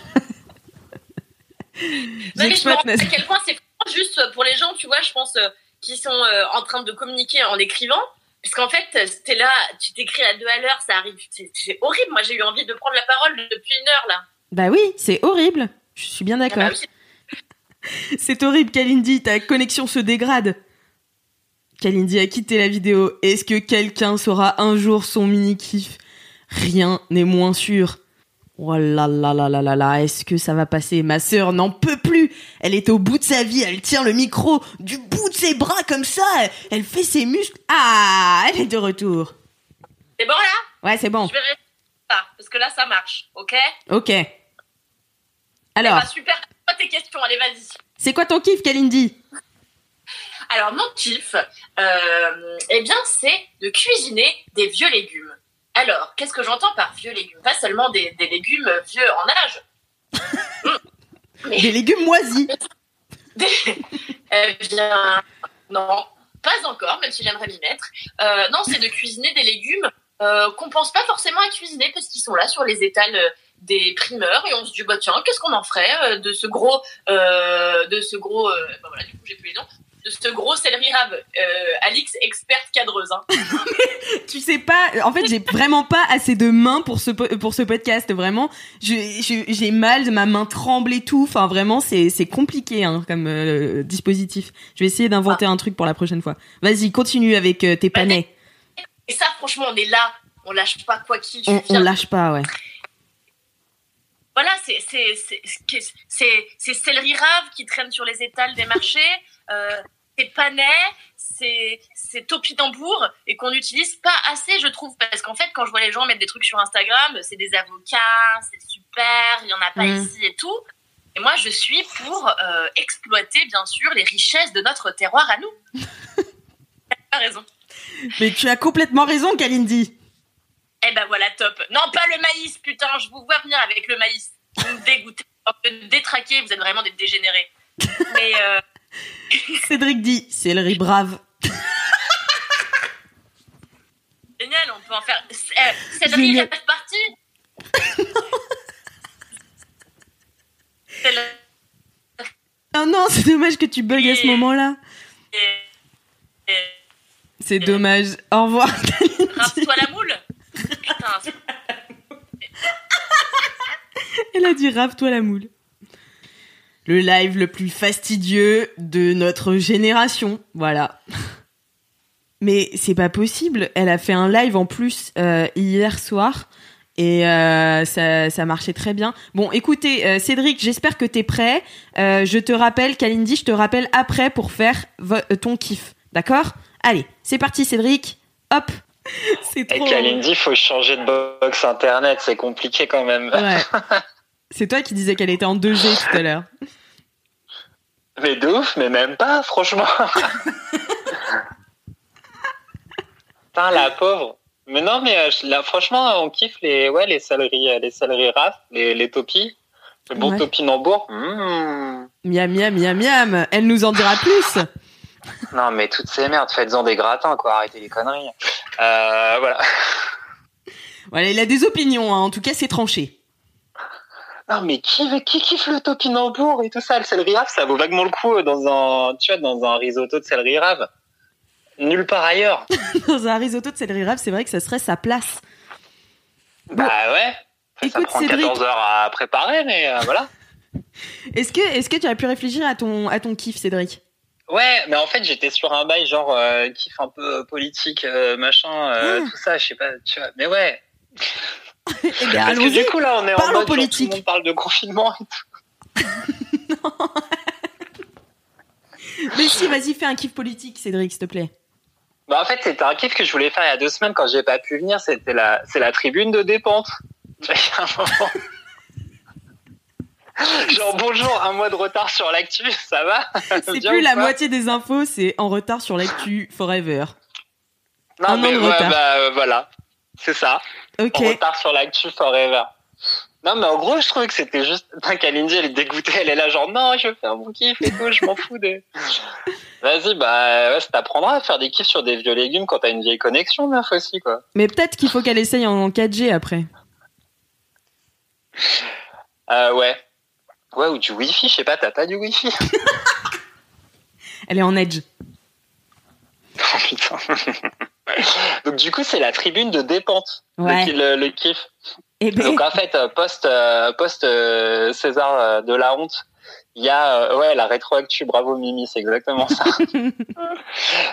Non, mais je me rends compte à quel point c'est juste pour les gens, tu vois, je pense, euh, qui sont euh, en train de communiquer en écrivant. Parce qu'en fait, t'es là, tu t'écris à deux à l'heure, ça arrive. C'est horrible. Moi, j'ai eu envie de prendre la parole depuis une heure, là. Bah oui, c'est horrible. Je suis bien Ah d'accord. bah oui. C'est horrible, Kalindi, ta connexion se dégrade. Kalindi a quitté la vidéo. Est-ce que quelqu'un saura un jour son mini-kiff? Rien n'est moins sûr. Oh là là là là là là, est-ce que ça va passer? Ma sœur n'en peut plus. Elle est au bout de sa vie, elle tient le micro du bout de ses bras comme ça. Elle fait ses muscles. Ah, elle est de retour. C'est bon, là? Ouais, c'est bon. Je vais ça, parce que là, ça marche, ok? Ok. Alors, Bah, super. Pas tes questions, allez, vas-y. c'est quoi ton kiff, Kalindi? Alors, mon kiff, euh, eh bien, c'est de cuisiner des vieux légumes. Alors, qu'est-ce que j'entends par vieux légumes? Pas seulement des, des légumes vieux en âge. Mais Des légumes moisis. des... Eh bien, non, pas encore, même si j'aimerais m'y mettre. Euh, non, c'est de cuisiner des légumes euh, qu'on pense pas forcément à cuisiner parce qu'ils sont là sur les étals euh, des primeurs et on se dit bah tiens qu'est-ce qu'on en ferait euh, de ce gros euh, de ce gros euh, bah voilà du coup j'ai plus les noms de ce gros céleri rave euh, Alix experte cadreuse hein. Tu sais pas, en fait, j'ai vraiment pas assez de mains pour ce, po- pour ce podcast, vraiment. J'ai mal, ma main tremble et tout. Enfin, vraiment, c'est compliqué hein, comme euh, dispositif. Je vais essayer d'inventer un truc pour la prochaine fois. Vas-y, continue avec euh, tes panais. et ça franchement on est là on lâche pas quoi qu'il On, on lâche pas, ouais. voilà, c'est céleri rave qui traîne sur les étals des marchés, euh, c'est panais, c'est c'est topinambour et qu'on n'utilise pas assez, je trouve, parce qu'en fait, quand je vois les gens mettre des trucs sur Instagram, c'est des avocats, c'est super, il y en a pas Mm. ici et tout. Et moi, je suis pour euh, exploiter, bien sûr, les richesses de notre terroir à nous. T'as raison. Mais tu as complètement raison, Kalindi. Eh ben voilà, top. Non, pas le maïs, putain, je vous vois venir avec le maïs. Vous me dégoûtez, vous me détraquez, vous êtes vraiment des dégénérés. Mais euh, Cédric dit, céleri brave. génial, on peut en faire. Euh, Cédric, Génial. est parti C'est le... Oh non, c'est dommage que tu bugs à ce moment-là. et- et- C'est dommage. Au revoir. Rase-toi la moule Putain, c'est- Elle a dit rave-toi la moule. Le live le plus fastidieux de notre génération. Voilà. Mais c'est pas possible. Elle a fait un live en plus euh, hier soir. Et euh, ça, ça marchait très bien. Bon, écoutez, euh, Cédric, j'espère que t'es prêt. Euh, je te rappelle, Kalindi, je te rappelle après pour faire euh, ton kiff. D'accord? Allez, c'est parti, Cédric. Hop. C'est Et. Kalindi, faut changer de box internet, c'est compliqué quand même. Ouais. C'est toi qui disais qu'elle était en 2G tout à l'heure. Mais de ouf, mais même pas, franchement. Putain, la pauvre. Mais non, mais euh, là, franchement, on kiffe les, ouais, les céleris, euh, les céleris raf, les, les topis. Le bon Ouais. topinambour. Mmh. Miam, miam, miam, miam. Elle nous en dira plus. Non, mais toutes ces merdes, faites-en des gratins, quoi. Arrêtez les conneries. Euh, voilà. Voilà, il a des opinions, hein. en tout cas, c'est tranché. Non, mais qui, qui kiffe le topinambour et tout ça? Le céleri rave, ça vaut vaguement le coup dans un, tu vois, dans un risotto de céleri rave. Nulle part ailleurs. Dans un risotto de céleri rave, c'est vrai que ça serait sa place. Bah ouais. Ça, ça Écoute, prend Cédric. 14 heures à préparer, mais euh, voilà. Est-ce que, est-ce que tu as pu réfléchir à ton, à ton kiff, Cédric? Ouais, mais en fait, j'étais sur un bail genre euh, kiff un peu euh, politique, euh, machin, euh, Ah. tout ça, je sais pas, tu vois. Mais ouais. Eh bien, Parce que du coup, là, on est en mode genre, politique. tout le monde parle de confinement et tout. Mais si, vas-y, fais un kiff politique, Cédric, s'il te plaît. Bah, en fait, c'était un kiff que je voulais faire il y a deux semaines quand j'ai pas pu venir. C'était la, c'est la tribune de dépente. Un moment. Genre, bonjour, un mois de retard sur l'actu, ça va? C'est plus la moitié des infos, c'est en retard sur l'actu forever. Non, Un mais de ouais, retard. bah, euh, voilà. C'est ça. Ok. En retard sur l'actu forever. Non, mais en gros, je trouvais que c'était juste. Putain, Kalindi, elle est dégoûtée. Elle est là, genre, non, je veux faire mon kiff et tout, je m'en fous de. Vas-y, bah, ouais, ça t'apprendra à faire des kiffs sur des vieux légumes quand t'as une vieille connexion, meuf aussi, quoi. Mais peut-être qu'il faut qu'elle essaye en 4G après. Euh, ouais. Ouais, ou du wifi, je sais pas, t'as pas du wifi? Elle est en edge. Oh putain. Donc, du coup, c'est la tribune de dépente. Ouais. Le, le, kiff. Eh ben, Donc en fait, euh, post euh, post euh, César de la honte, il y a euh, ouais la rétroactu. Bravo Mimi, c'est exactement ça.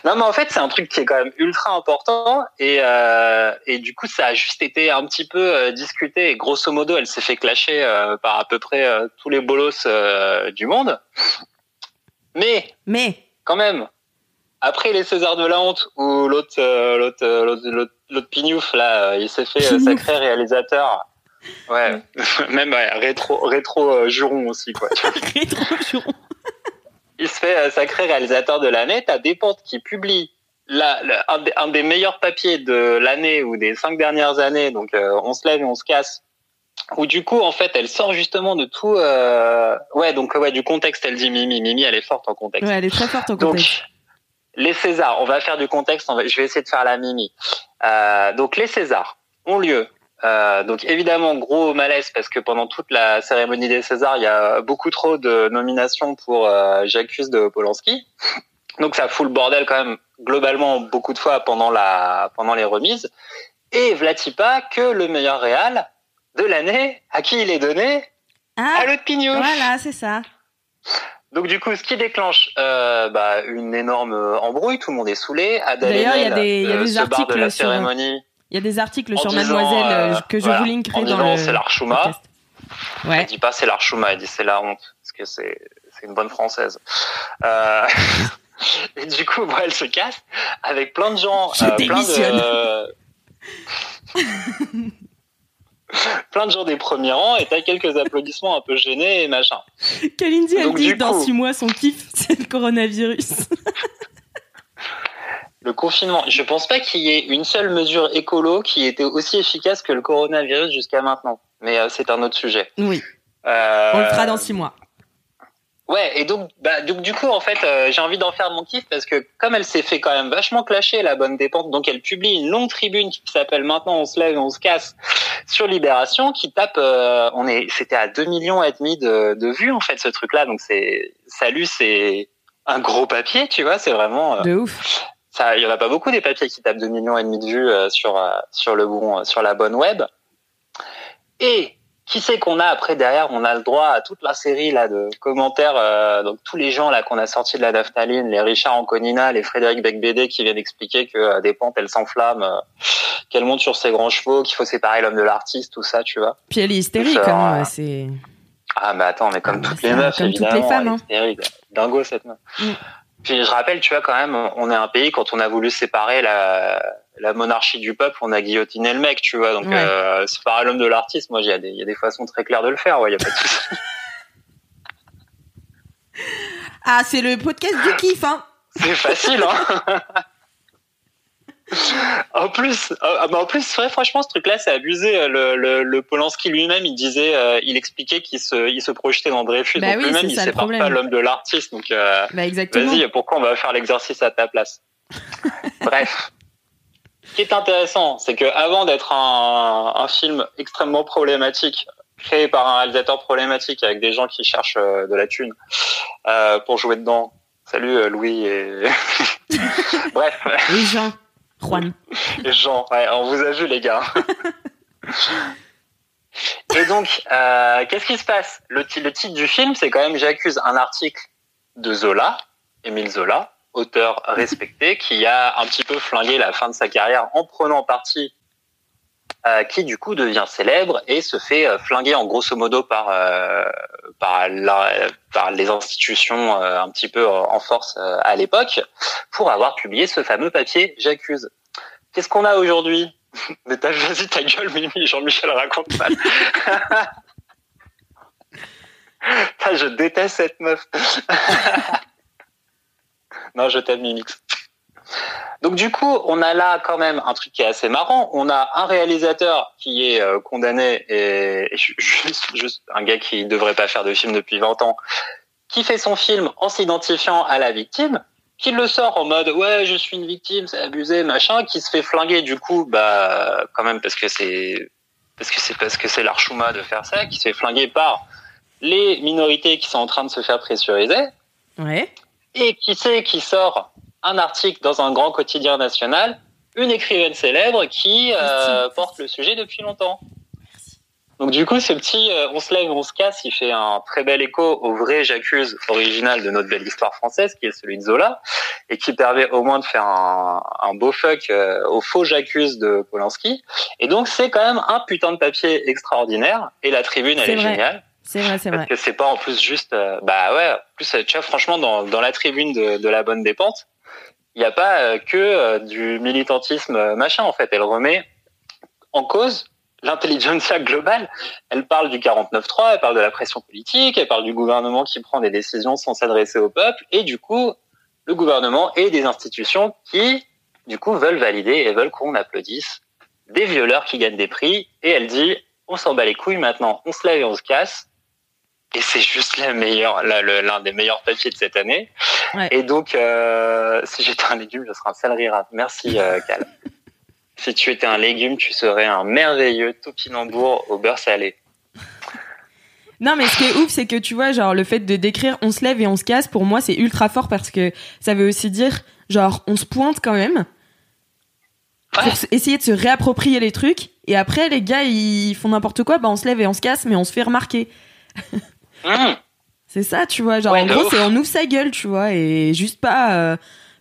non mais en fait c'est un truc qui est quand même ultra important et euh, et du coup ça a juste été un petit peu euh, discuté et grosso modo elle s'est fait clasher euh, par à peu près tous les bolos euh, du monde. Mais mais, quand même, après les Césars de la honte où l'autre euh, l'autre euh, l'autre l'autre l'autre pignouf là, euh, il s'est fait sacré réalisateur. Ouais, même ouais, rétro rétro euh, juron aussi quoi. rétro juron. Il se fait euh, sacré réalisateur de l'année. T'as Dépente qui publie la, un, des, un des meilleurs papiers de l'année ou des cinq dernières années, donc euh, on se lève et on se casse, où du coup en fait elle sort justement de tout, euh, ouais donc ouais du contexte elle dit Mimi, Mimi elle est forte en contexte. Ouais, elle est très forte en Donc, contexte. Les Césars, on va faire du contexte, on va- je vais essayer de faire la Mimi. Euh, donc, les Césars ont lieu. Euh, donc, évidemment, gros malaise parce que pendant toute la cérémonie des Césars, il y a beaucoup trop de nominations pour euh, J'accuse de Polanski. Donc, ça fout le bordel quand même globalement beaucoup de fois pendant la pendant les remises. Et Vlatipa que le meilleur réal de l'année, à qui il est donné? Ah, À l'autre pignou. voilà, c'est ça. Donc du coup, ce qui déclenche euh, bah, une énorme euh, embrouille, tout le monde est saoulé. D'ailleurs, il y a Haenel, des- il y a euh, des de articles la sur- cérémonie Il y a des articles sur disant, Mademoiselle euh, euh, que je voilà, vous linkerai dans le c'est l'Archuma. podcast. Elle Ouais. dit pas c'est l'Archuma, elle dit c'est la honte parce que c'est c'est une bonne française. Euh, et du coup, bon, elle se casse avec plein de gens, Je euh, plein de plein de gens des premiers rangs et t'as quelques applaudissements un peu gênés et machin. Kalindi, elle dit dans coup- six mois, son kiff, c'est le coronavirus. Le confinement, je pense pas qu'il y ait une seule mesure écolo qui était aussi efficace que le coronavirus jusqu'à maintenant. Mais euh, c'est un autre sujet. oui, Euh, on le fera dans six mois. Ouais, et donc, bah, donc du coup, en fait, euh, j'ai envie d'en faire mon kiff parce que comme elle s'est fait quand même vachement clasher la bonne dépente, donc elle publie une longue tribune qui s'appelle Maintenant on se lève et on se casse sur Libération, qui tape, euh, on est, c'était à 2 millions et demi de, de vues en fait ce truc-là, donc c'est, salut, c'est un gros papier, tu vois, c'est vraiment. euh, De ouf. ça, il y en a pas beaucoup des papiers qui tapent 2 millions et demi de vues euh, sur euh, sur le bon euh, sur la bonne web. Et qui sait qu'on a après derrière, on a le droit à toute la série là de commentaires, euh, donc tous les gens là qu'on a sortis de la naphtaline, les Richard Anconina, les Frédéric Becbédé qui viennent expliquer que euh, des pentes elles s'enflamment, euh, qu'elle monte sur ses grands chevaux, qu'il faut séparer l'homme de l'artiste, tout ça, tu vois. Puis elle est hystérique, Ça, hein. euh, C'est. Ah mais attends, mais comme Ah, toutes les meufs, comme toutes les évidemment, femmes, hein. hystérique. Dingo cette meuf. Mm. Puis je rappelle, tu vois quand même, on est un pays quand on a voulu séparer la, la monarchie du peuple, on a guillotiné le mec, tu vois. Donc Ouais. euh, séparer l'homme de l'artiste, moi il y a des y a des façons très claires de le faire, ouais, y a pas de souci. Ah, c'est le podcast du kiff, hein. C'est facile, hein. En plus, euh, bah, en plus, ouais, franchement, ce truc-là, c'est abusé. Le, le, le Polanski lui-même, il disait, euh, il expliquait qu'il se, il se projetait dans Dreyfus. Bah donc oui, lui-même, c'est il le sépare pas l'homme de l'artiste. Donc, euh, Bah. Vas-y, pourquoi on va faire l'exercice à ta place? Bref. Ce qui est intéressant, c'est que avant d'être un, un film extrêmement problématique, créé par un réalisateur problématique avec des gens qui cherchent euh, de la thune euh, pour jouer dedans. Salut euh, Louis et bref, Oui, Jean. Juan. les gens, ouais, on vous a vu les gars. Et donc, euh, qu'est-ce qui se passe? Le, le titre du film, c'est quand même J'accuse un article de Zola, Émile Zola, auteur respecté, qui a un petit peu flingué la fin de sa carrière en prenant parti, euh, qui du coup devient célèbre et se fait euh, flinguer en grosso modo par euh, par, la- par les institutions euh, un petit peu en force euh, à l'époque pour avoir publié ce fameux papier J'accuse. Qu'est-ce qu'on a aujourd'hui? Mais t'as vas-y ta gueule, Mimi, Jean-Michel raconte mal. Je déteste cette meuf. non, je t'aime, Mimix. Donc du coup, on a là quand même un truc qui est assez marrant. On a un réalisateur qui est euh, condamné et, et ju- juste, juste un gars qui devrait pas faire de film depuis 20 ans, qui fait son film en s'identifiant à la victime, qui le sort en mode ouais je suis une victime, c'est abusé machin, qui se fait flinguer du coup bah quand même parce que c'est parce que c'est parce que c'est l'archouma de faire ça, qui se fait flinguer par les minorités qui sont en train de se faire pressuriser Ouais. Et qui sait qui sort un article dans un grand quotidien national, une écrivaine célèbre qui euh, porte le sujet depuis longtemps. Donc du coup, ce petit euh, on se lève, on se casse, il fait un très bel écho au vrai j'accuse original de notre belle histoire française, qui est celui de Zola, et qui permet au moins de faire un, un beau fuck euh, au faux j'accuse de Polanski. Et donc c'est quand même un putain de papier extraordinaire, et la tribune elle est géniale. C'est vrai, c'est Parce vrai. que c'est pas en plus juste, euh, bah ouais, plus euh, tu vois franchement dans, dans la tribune de, de la bonne dépente, il n'y a pas euh, que euh, du militantisme machin en fait. Elle remet en cause l'intelligentsia globale. Elle parle du 49-3, elle parle de la pression politique, elle parle du gouvernement qui prend des décisions sans s'adresser au peuple, et du coup le gouvernement et des institutions qui du coup, veulent valider et veulent qu'on applaudisse des violeurs qui gagnent des prix. Et elle dit, on s'en bat les couilles maintenant, on se lève et on se casse. Et c'est juste la meilleure, l'un des meilleurs papiers de cette année. Ouais. Et donc, euh, si j'étais un légume, je serais un céleri rave. Merci, euh, Cal. si tu étais un légume, tu serais un merveilleux topinambour au beurre salé. Non, mais ce qui est ouf, c'est que tu vois, genre, le fait de décrire on se lève et on se casse, pour moi, c'est ultra fort parce que ça veut aussi dire, genre, on se pointe quand même pour Ouais. essayer de se réapproprier les trucs. Et après, les gars, ils font n'importe quoi, bah, on se lève et on se casse, mais on se fait remarquer. Mmh. C'est ça, tu vois. Genre, Ouais, en gros, c'est on ouvre sa gueule, tu vois, et juste pas, euh,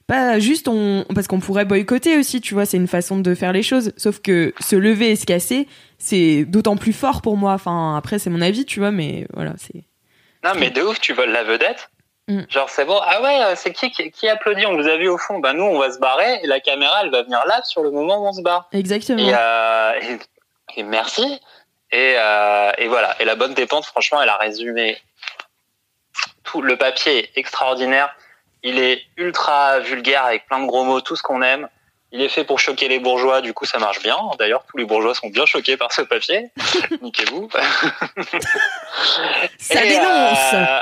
pas juste on, parce qu'on pourrait boycotter aussi, tu vois. C'est une façon de faire les choses. Sauf que se lever et se casser, c'est d'autant plus fort pour moi. Enfin, après, c'est mon avis, tu vois, mais voilà, c'est. Non, mais de ouf, tu voles la vedette. Mm. Genre, c'est bon. Ah ouais, euh, c'est qui, qui qui applaudit? On vous a vu au fond. Bah, nous, on va se barrer et la caméra, elle va venir là sur le moment où on se barre. Exactement. Et, euh, et, et merci. Et, euh, et voilà. Et la bonne dépente, franchement, elle a résumé tout. Le papier est extraordinaire. Il est ultra vulgaire avec plein de gros mots, tout ce qu'on aime. Il est fait pour choquer les bourgeois, du coup ça marche bien. D'ailleurs, tous les bourgeois sont bien choqués par ce papier. Niquez-vous. Ça Et, dénonce. euh,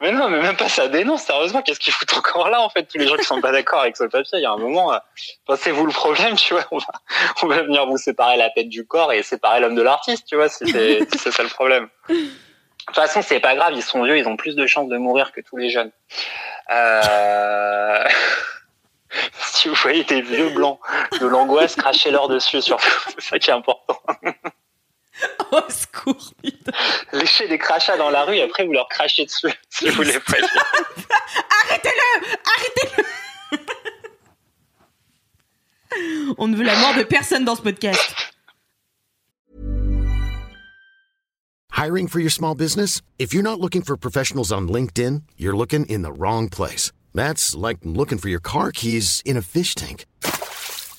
Mais non, mais même pas ça dénonce. Sérieusement, qu'est-ce qu'ils foutent encore là, en fait, tous les gens qui sont pas d'accord avec ce papier Il y a un moment, euh, enfin, c'est vous le problème, tu vois. On va, on va venir vous séparer la tête du corps et séparer l'homme de l'artiste, tu vois, si c'est ça le problème. De toute façon, c'est pas grave, ils sont vieux, ils ont plus de chances de mourir que tous les jeunes. Euh... si vous voyez des vieux blancs de l'angoisse, crachez-leur dessus, surtout. C'est ça qui est important. Au secours, putain. Léchez des crachats dans la rue et après vous leur crachez dessus si vous les voyez. On ne veut la mort de personne dans ce podcast. Hiring for your small business? If you're not looking for professionals on LinkedIn, you're looking in the wrong place. That's like looking for your car keys in a fish tank.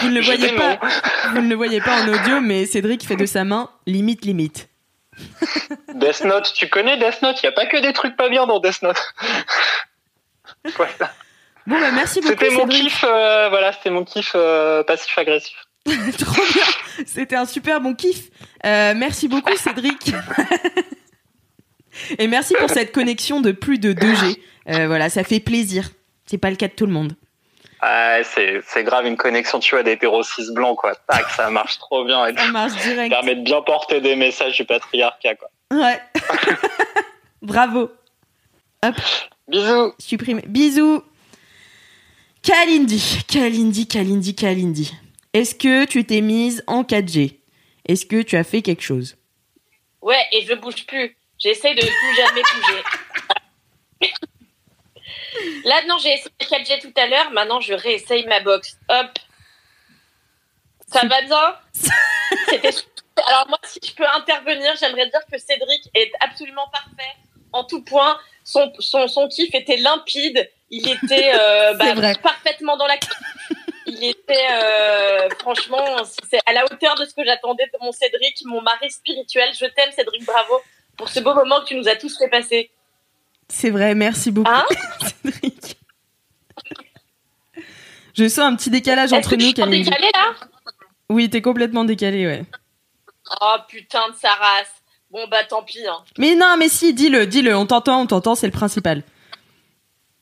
Vous ne le voyez pas, vous ne le voyez pas en audio, mais Cédric fait de sa main limite limite. Death Note, tu connais Death Note? Il y a pas que des trucs pas bien dans Death Note. Voilà. Bon bah merci beaucoup C'était mon kiff, euh, voilà, c'était mon kiff euh, passif-agressif. Trop bien. C'était un super bon kiff. Euh, merci beaucoup Cédric. Et merci pour cette connexion de plus de 2G. Euh, voilà, ça fait plaisir. C'est pas le cas de tout le monde. Ah, c'est grave une connexion, tu vois, d'hétéro cis blanc, quoi. Tac, ça marche trop bien et Ça marche ça direct. permet de bien porter des messages du patriarcat, quoi. Ouais. Bravo. Hop, Bisous supprimé. Bisous. Kalindi, Kalindi, Kalindi, Kalindi. Est-ce que tu t'es mise en 4G Est-ce que tu as fait quelque chose? Ouais, et je bouge plus. J'essaie de plus jamais bouger. Là, non, j'ai essayé le 4G tout à l'heure. Maintenant, je réessaye ma box. Hop. Ça va bien? C'était. Alors moi, si je peux intervenir, j'aimerais dire que Cédric est absolument parfait en tout point. Son, son, son kiff était limpide. Il était euh, bah, parfaitement dans la... Il était, euh, franchement, c'est à la hauteur de ce que j'attendais de mon Cédric, mon mari spirituel. Je t'aime, Cédric, bravo pour ce beau moment que tu nous as tous fait passer. C'est vrai, merci beaucoup Hein Cédric. Je sens un petit décalage entre que nous, Kalindi. décalé là? Oui, t'es complètement décalé, ouais. Oh putain de sa race. Bon bah tant pis. Hein. Mais non, mais si, dis-le, dis-le, on t'entend, on t'entend, c'est le principal.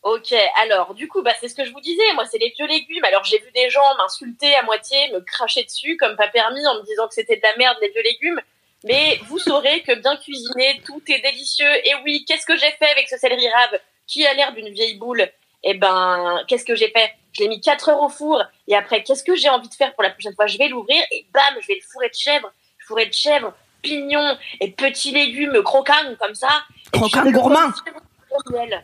Ok, alors du coup, bah, c'est ce que je vous disais, moi c'est les vieux légumes. Alors j'ai vu des gens m'insulter à moitié, me cracher dessus comme pas permis en me disant que c'était de la merde les vieux légumes. Mais vous saurez que bien cuisiné, tout est délicieux. Et oui, qu'est-ce que j'ai fait avec ce céleri rave? Qui a l'air d'une vieille boule? Eh ben, qu'est-ce que j'ai fait? Je l'ai mis 4 heures au four. Et après, qu'est-ce que j'ai envie de faire pour la prochaine fois? Je vais l'ouvrir et bam, je vais le fourrer de chèvre. Fourrer de chèvre, pignons et petits légumes croquants comme ça. Croquants gourmands.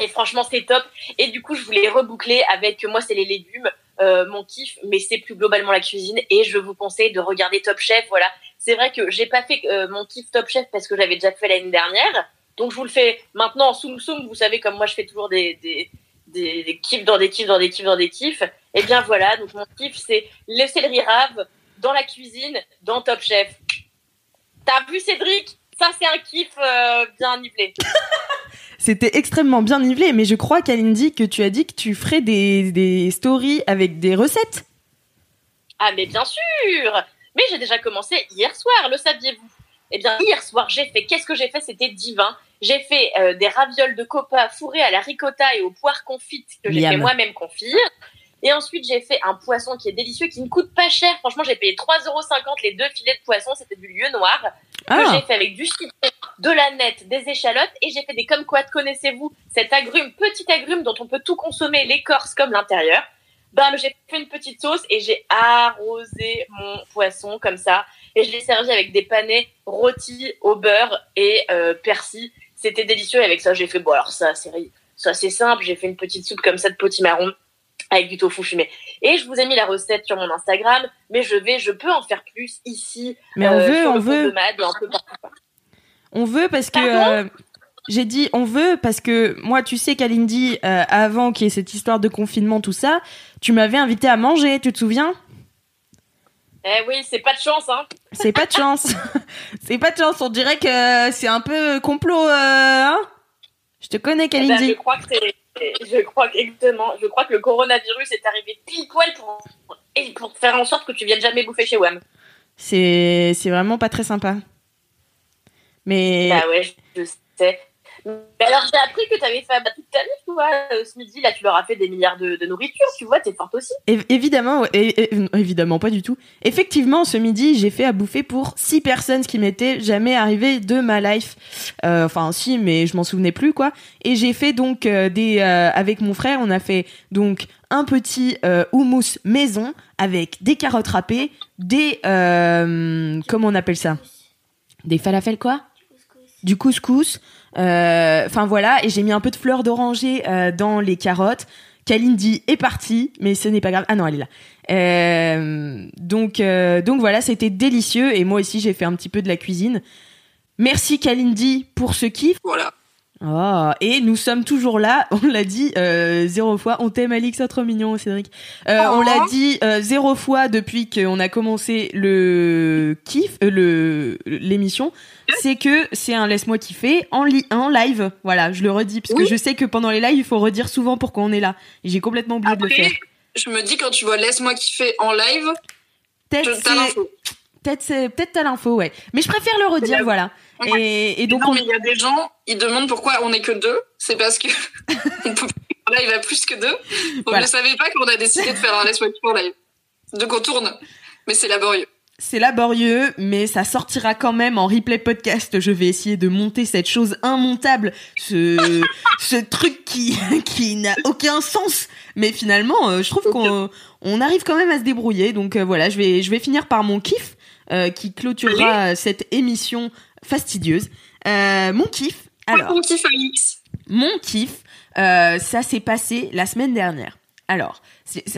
Et franchement, c'est top. Et du coup, je voulais reboucler avec moi, c'est les légumes, euh, mon kiff, mais c'est plus globalement la cuisine. Et je vous conseille de regarder Top Chef. Voilà, C'est vrai que j'ai pas fait euh, mon kiff Top Chef parce que j'avais déjà fait l'année dernière. Donc je vous le fais maintenant en soum soum. Vous savez comme moi je fais toujours des, des, des, des kiffs dans des kiffs dans des kiffs dans des kiffs. Et bien voilà, donc mon kiff c'est le céleri rave dans la cuisine dans Top Chef. T'as vu Cédric? Ça c'est un kiff euh, bien nivelé. C'était extrêmement bien nivelé, mais je crois, Kalindi, que tu as dit que tu ferais des, des stories avec des recettes. Ah mais bien sûr Mais j'ai déjà commencé hier soir, le saviez-vous? Eh bien hier soir j'ai fait, qu'est-ce que j'ai fait? C'était divin. J'ai fait euh, des ravioles de copa fourrées à la ricotta et aux poires confites que j'ai fait moi-même confire. Et ensuite j'ai fait un poisson qui est délicieux, qui ne coûte pas cher. Franchement j'ai payé 3,50€ les deux filets de poisson, c'était du lieu noir. que j'ai Ah, fait avec du citron, de la nette, des échalotes et j'ai fait des comme quoi connaissez-vous cet agrume, petit agrume dont on peut tout consommer, l'écorce comme l'intérieur. Bam, j'ai fait une petite sauce et j'ai arrosé mon poisson comme ça et je l'ai servi avec des panais rôtis au beurre et euh, persil. C'était délicieux et avec ça j'ai fait bon alors ça c'est ça c'est simple, j'ai fait une petite soupe comme ça de potimarron avec du tofu fumé. Et je vous ai mis la recette sur mon Instagram, mais je vais, je peux en faire plus ici. mais on euh, veut, sur on le veut. de Mad un peu partout. On veut parce que euh, j'ai dit on veut parce que moi tu sais Kalindi euh, avant qu'il y ait cette histoire de confinement tout ça, tu m'avais invité à manger, tu te souviens? Eh oui, c'est pas de chance, hein. C'est pas de chance. c'est pas de chance, on dirait que c'est un peu complot euh, hein? Je te connais Eh ben, Kalindi. je crois que c'est, je crois que exactement, je crois que le coronavirus est arrivé pile poil pour, et pour faire en sorte que tu viennes jamais bouffer chez WAM. C'est c'est vraiment pas très sympa. Mais Bah ouais, je sais. Mais alors j'ai appris que t'avais fait bah, toute ta vie, tu vois, euh, ce midi là, tu leur as fait des milliards de, de nourriture, tu vois, t'es forte aussi. Év- évidemment, é- évidemment pas du tout. Effectivement, ce midi, j'ai fait à bouffer pour six personnes, ce qui m'était jamais arrivé de ma life. Euh, enfin, si, mais je m'en souvenais plus, quoi. Et j'ai fait donc euh, des, euh, avec mon frère, on a fait donc un petit euh, houmous maison avec des carottes râpées, des, euh, comment on appelle ça? Des falafels quoi? Du couscous. Euh, Enfin voilà, et j'ai mis un peu de fleur d'oranger euh, dans les carottes. Kalindi est partie, mais ce n'est pas grave. Ah non, elle est là. Euh, donc, euh, donc voilà, c'était délicieux. Et moi aussi, j'ai fait un petit peu de la cuisine. Merci Kalindi pour ce kiff. Voilà. Oh, et nous sommes toujours là, on l'a dit euh, zéro fois. On t'aime Alix, c'est trop mignon Cédric. Euh, Oh. On l'a dit euh, zéro fois depuis qu'on a commencé le kiff, le l'émission. C'est que c'est un laisse-moi kiffer en, li- en live. Voilà, je le redis parce que Oui. je sais que pendant les lives il faut redire souvent pourquoi on est là. J'ai complètement oublié de le faire. je me dis quand tu vois laisse-moi kiffer en live, t'as l'info. Peut-être c'est- peut-être t'as l'info, ouais. Mais je préfère le redire, voilà. Et, et donc non, on, mais il y a des gens, ils demandent pourquoi on est que deux. C'est parce que on peut pas en live à plus que deux. Vous Voilà. ne savez pas qu'on a décidé de faire un laisse-moi live. Donc on tourne, mais c'est laborieux. C'est laborieux, mais ça sortira quand même en replay podcast. Je vais essayer de monter cette chose immontable, ce, ce truc qui, qui n'a aucun sens. Mais finalement, euh, je trouve qu'on on arrive quand même à se débrouiller. Donc euh, voilà, je vais, je vais finir par mon kiff euh, qui clôturera cette émission fastidieuse. Euh, mon kiff, alors, Mon kiff Alix. mon kiff, euh, ça s'est passé la semaine dernière. Alors,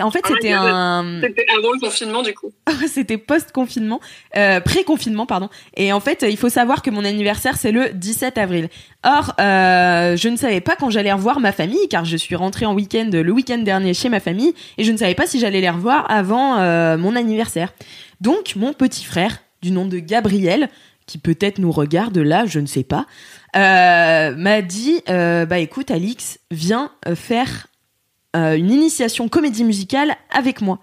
en fait, Ah, c'était un, C'était avant le confinement du coup. c'était post-confinement, euh, pré-confinement, pardon. Et en fait, il faut savoir que mon anniversaire, c'est le 17 avril. Or, euh, je ne savais pas quand j'allais revoir ma famille, car je suis rentrée en week-end le week-end dernier chez ma famille, et je ne savais pas si j'allais les revoir avant euh, mon anniversaire. Donc, mon petit frère, du nom de Gabriel, qui peut-être nous regarde là, je ne sais pas, euh, m'a dit, euh, bah écoute, Alix, viens euh, faire une initiation comédie musicale avec moi.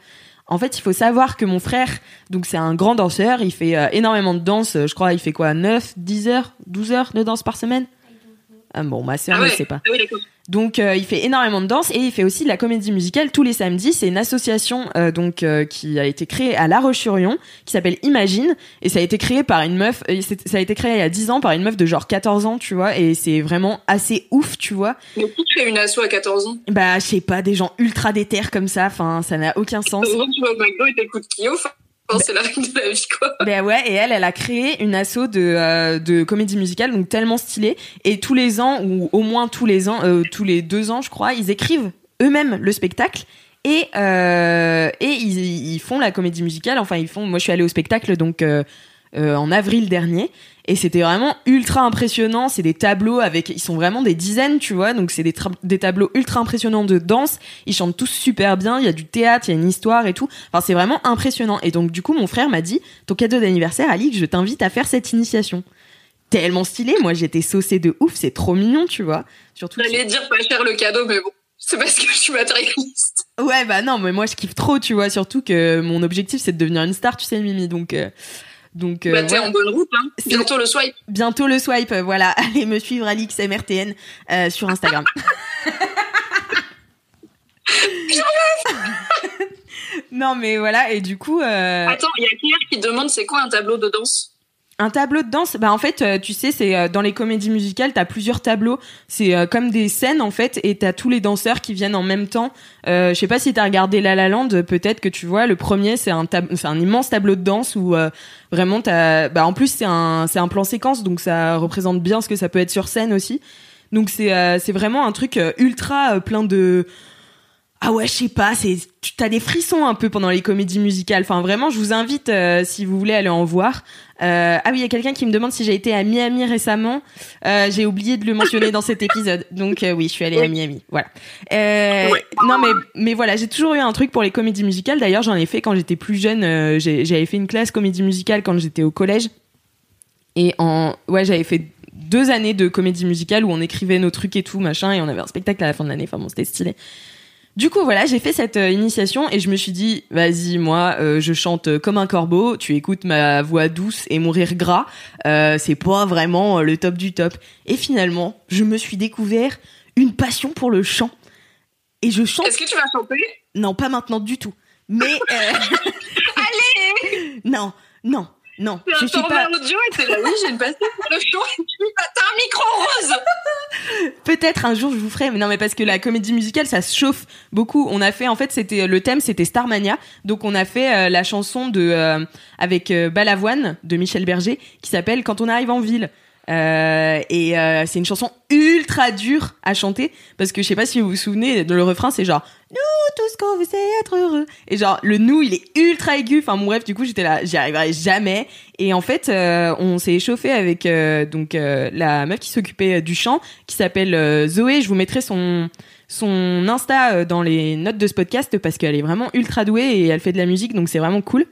En fait, il faut savoir que mon frère, donc c'est un grand danseur, il fait énormément de danse, je crois il fait quoi 9, 10 heures, 12 heures de danse par semaine? Ah bon, ma sœur Ah ne sait pas. Ah oui. Donc euh, il fait énormément de danse et il fait aussi de la comédie musicale tous les samedis. C'est une association euh, donc euh, qui a été créée à La Roche-sur-Yon qui s'appelle Imagine et ça a été créé par une meuf et c'est- ça a été créé il y a 10 ans par une meuf de genre 14 ans, tu vois, et c'est vraiment assez ouf, tu vois. Mais qui fait une asso à 14 ans? Bah, je sais pas, des gens ultra déter comme ça, enfin, ça n'a aucun sens. Souvent, tu vas au McDo et t'écoutes Kyo. Enfin, c'est la règle de la vie, quoi. Ben ouais, et elle, elle a créé une asso de, euh, de comédie musicale, donc tellement stylée. Et tous les ans, ou au moins tous les ans, euh, tous les deux ans, je crois, ils écrivent eux-mêmes le spectacle. Et, euh, et ils, ils font la comédie musicale. Enfin, ils font. Moi, je suis allée au spectacle, donc euh, en avril dernier. Et c'était vraiment ultra impressionnant. C'est des tableaux avec, ils sont vraiment des dizaines, tu vois. Donc c'est des, tableaux ultra impressionnants de danse. Ils chantent tous super bien. Il y a du théâtre, il y a une histoire et tout. Enfin, c'est vraiment impressionnant. Et donc du coup, mon frère m'a dit, ton cadeau d'anniversaire, Alix, je t'invite à faire cette initiation. Tellement stylé. Moi, j'étais saucée de ouf. C'est trop mignon, tu vois. Surtout. J'allais dire pas cher le cadeau, mais bon, c'est parce que je suis matérialiste. Ouais, bah non, mais moi, je kiffe trop, tu vois. Surtout que mon objectif, c'est de devenir une star, tu sais, Mimi. Donc. euh, donc, euh, bah, t'es voilà. en bonne route, hein. Bientôt le swipe. bientôt le swipe, euh, voilà. Allez me suivre Alix MRTN euh, sur Instagram. non mais voilà et du coup euh, Attends, il y a Claire qui demande c'est quoi un tableau de danse un tableau de danse bah en fait euh, tu sais c'est euh, dans les comédies musicales t'as plusieurs tableaux. C'est euh, comme des scènes en fait et t'as tous les danseurs qui viennent en même temps. Euh, je sais pas si t'as regardé La La Land peut-être que tu vois le premier c'est un immense tableau de danse où vraiment t'as bah en plus c'est un plan séquence donc ça représente bien ce que ça peut être sur scène aussi. Donc c'est vraiment un truc ultra plein de ah ouais, je sais pas, c'est tu as des frissons un peu pendant les comédies musicales. Enfin vraiment, je vous invite euh, si vous voulez aller en voir. Euh, ah oui, il y a quelqu'un qui me demande si j'ai été à Miami récemment. Euh, j'ai oublié de le mentionner dans cet épisode. Donc euh, oui, je suis allée à Miami. Voilà. Euh, Ouais. Non mais mais voilà, j'ai toujours eu un truc pour les comédies musicales. D'ailleurs, j'en ai fait quand j'étais plus jeune. euh, j'ai- j'avais fait une classe comédie musicale quand j'étais au collège. Et en ouais, j'avais fait deux années de comédie musicale où on écrivait nos trucs et tout machin et on avait un spectacle à la fin de l'année. Enfin bon, c'était stylé. Du coup, voilà, j'ai fait cette euh, initiation et je me suis dit, vas-y, moi, euh, je chante euh, comme un corbeau, tu écoutes ma voix douce et mon rire gras, euh, c'est pas vraiment le top du top. Et finalement, je me suis découvert une passion pour le chant. Et je chante, Est-ce que tu vas chanter? Non, pas maintenant du tout, mais... euh, Allez! Non, non, non, je suis pas... audio et t'es là, oui, j'ai pour le chant et tu un micro rose Peut-être un jour je vous ferai, mais non mais parce que la comédie musicale ça se chauffe beaucoup. On a fait en fait c'était le thème c'était Starmania, donc on a fait euh, la chanson de euh, avec euh, Balavoine de Michel Berger qui s'appelle Quand on arrive en ville. Euh, et euh, c'est une chanson ultra dure à chanter parce que je sais pas si vous vous souvenez le refrain c'est genre nous tout ce qu'on veut c'est être heureux et genre le nous il est ultra aigu. Enfin mon bref du coup j'étais là j'y arriverai jamais. Et en fait euh, on s'est échauffé avec euh, donc euh, la meuf qui s'occupait euh, du chant qui s'appelle Zoé. Je vous mettrai son son Insta dans les notes de ce podcast parce qu'elle est vraiment ultra douée et elle fait de la musique donc c'est vraiment cool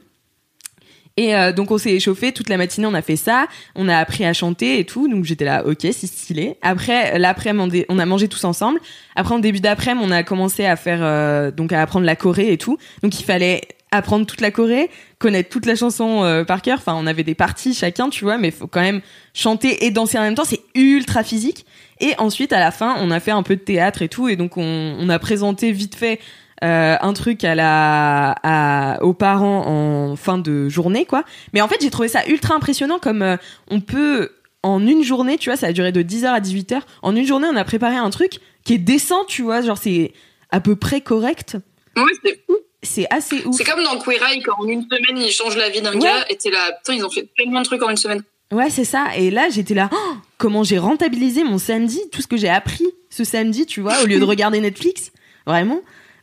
et euh, donc on s'est échauffé toute la matinée, on a fait ça, on a appris à chanter et tout, donc j'étais là, ok, c'est stylé. Après, l'après-midi, on a mangé tous ensemble. Après, en début d'après-midi, on a commencé à faire, euh, donc à apprendre la Corée et tout. Donc il fallait apprendre toute la Corée, connaître toute la chanson euh, par cœur. Enfin, on avait des parties chacun, tu vois, mais faut quand même chanter et danser en même temps. C'est ultra physique. Et ensuite, à la fin, on a fait un peu de théâtre et tout, et donc on, on a présenté vite fait euh, un truc à la à, aux parents en fin de journée quoi mais en fait j'ai trouvé ça ultra impressionnant comme euh, on peut en une journée tu vois ça a duré de 10h à 18h en une journée on a préparé un truc qui est décent tu vois genre c'est à peu près correct Ouais, c'est fou. c'est assez ouf C'est comme dans Queer Eye, quand en une semaine, ils changent la vie d'un Ouais. gars et t'es là, putain, ils ont fait tellement de trucs en une semaine. Ouais, c'est ça. Et là, j'étais là, Oh, comment j'ai rentabilisé mon samedi, tout ce que j'ai appris ce samedi, tu vois, au lieu de regarder Netflix, vraiment.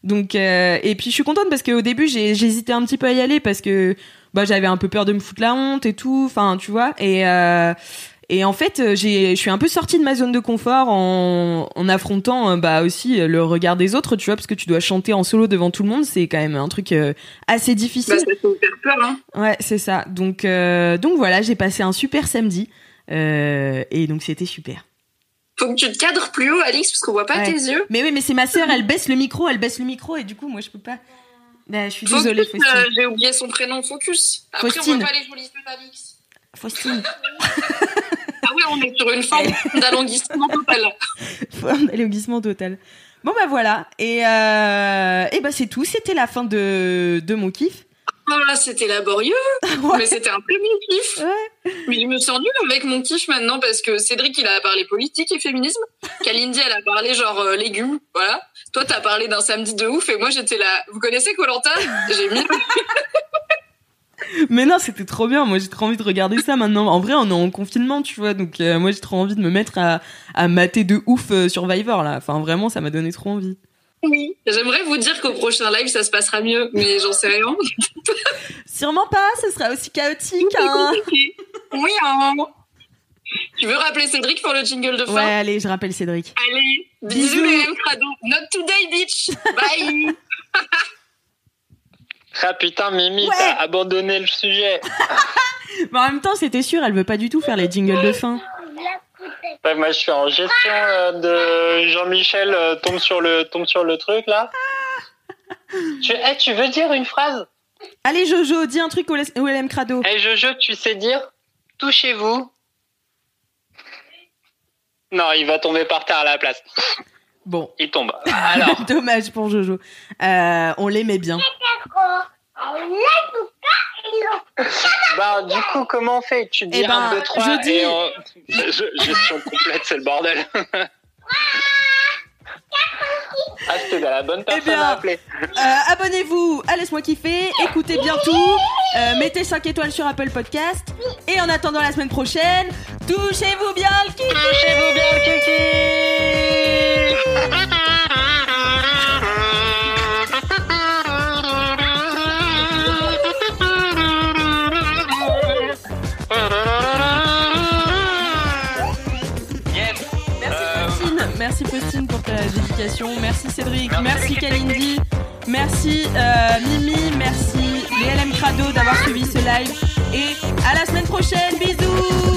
Donc, euh, et puis je suis contente parce qu'au début, j'ai- j'hésitais un petit peu à y aller parce que bah j'avais un peu peur de me foutre la honte et tout, enfin, tu vois. Et euh, et en fait, j'ai, je suis un peu sortie de ma zone de confort en, en affrontant euh, bah aussi euh, le regard des autres, tu vois, parce que tu dois chanter en solo devant tout le monde, c'est quand même un truc euh, assez difficile. Bah, ça hyper peur, hein. Ouais, c'est ça. Donc, euh, donc voilà, j'ai passé un super samedi. Euh, et donc c'était super. Faut que tu te cadres plus haut, Alix, parce qu'on voit pas Ouais. tes yeux. Mais oui, mais c'est ma sœur, elle baisse le micro, elle baisse le micro, et du coup, moi, je peux pas. Bah, je suis Focus, désolée, Faustine. euh, j'ai oublié son prénom, Focus. Après, Faustine. on voit pas les jolies yeux d'Alix. Faustine, Ah ouais, on est sur une forme d'alonguissement total. au glissement total. Bon, bah voilà. Et, euh, et bah, c'est tout. C'était la fin de, de mon kiff. Là, c'était laborieux, Ouais. mais c'était un peu mon kiff. Ouais. Mais je me sens nulle avec mon kiff maintenant parce que Cédric, il a parlé politique et féminisme. Kalindi, elle a parlé genre euh, légumes, voilà. Toi, t'as parlé d'un samedi de ouf et moi, j'étais là. Vous connaissez Colanta? J'ai mis. Mais non, c'était trop bien. Moi, j'ai trop envie de regarder ça maintenant. En vrai, on est en confinement, tu vois. Donc, euh, moi, j'ai trop envie de me mettre à, à mater de ouf euh, Survivor, là. Enfin, vraiment, ça m'a donné trop envie. Oui. J'aimerais vous dire qu'au prochain live, ça se passera mieux, mais j'en sais rien. Sûrement pas, ce sera aussi chaotique. Hein. Oui, hein. Tu veux rappeler Cédric pour le jingle de fin Ouais, allez, je rappelle Cédric. Allez, bisous, Bisous. les Crado. Not today, bitch. Bye. Ah putain, Mimi, Ouais. t'as abandonné le sujet. Mais en même temps, c'était sûr, elle veut pas du tout faire les jingles de fin. Ouais, moi, je suis en gestion euh, de Jean-Michel euh, tombe sur le tombe sur le truc là. Tu, eh, tu veux dire une phrase? Allez, Jojo, dis un truc au LM Crado. Eh Jojo, tu sais dire touchez-vous Non, il va tomber par terre à la place. Bon, Il tombe. Alors, dommage pour Jojo. Euh, on l'aimait bien. Bah du coup, comment on fait? Tu dis Eh ben, 1, 2, 3 je dis- et on- Je- gestion complète, c'est le bordel. ah, c'était la bonne personne Eh bien, à appeler. Euh, Abonnez-vous à Laisse-moi kiffer, écoutez bien tout, euh, mettez 5 étoiles sur Apple Podcast. Et en attendant la semaine prochaine, touchez-vous bien le kiki Touchez-vous bien le Yes. Merci Cédric, merci Kalindi, merci euh, Mimi, merci les LM Crado d'avoir suivi ce live et à la semaine prochaine, bisous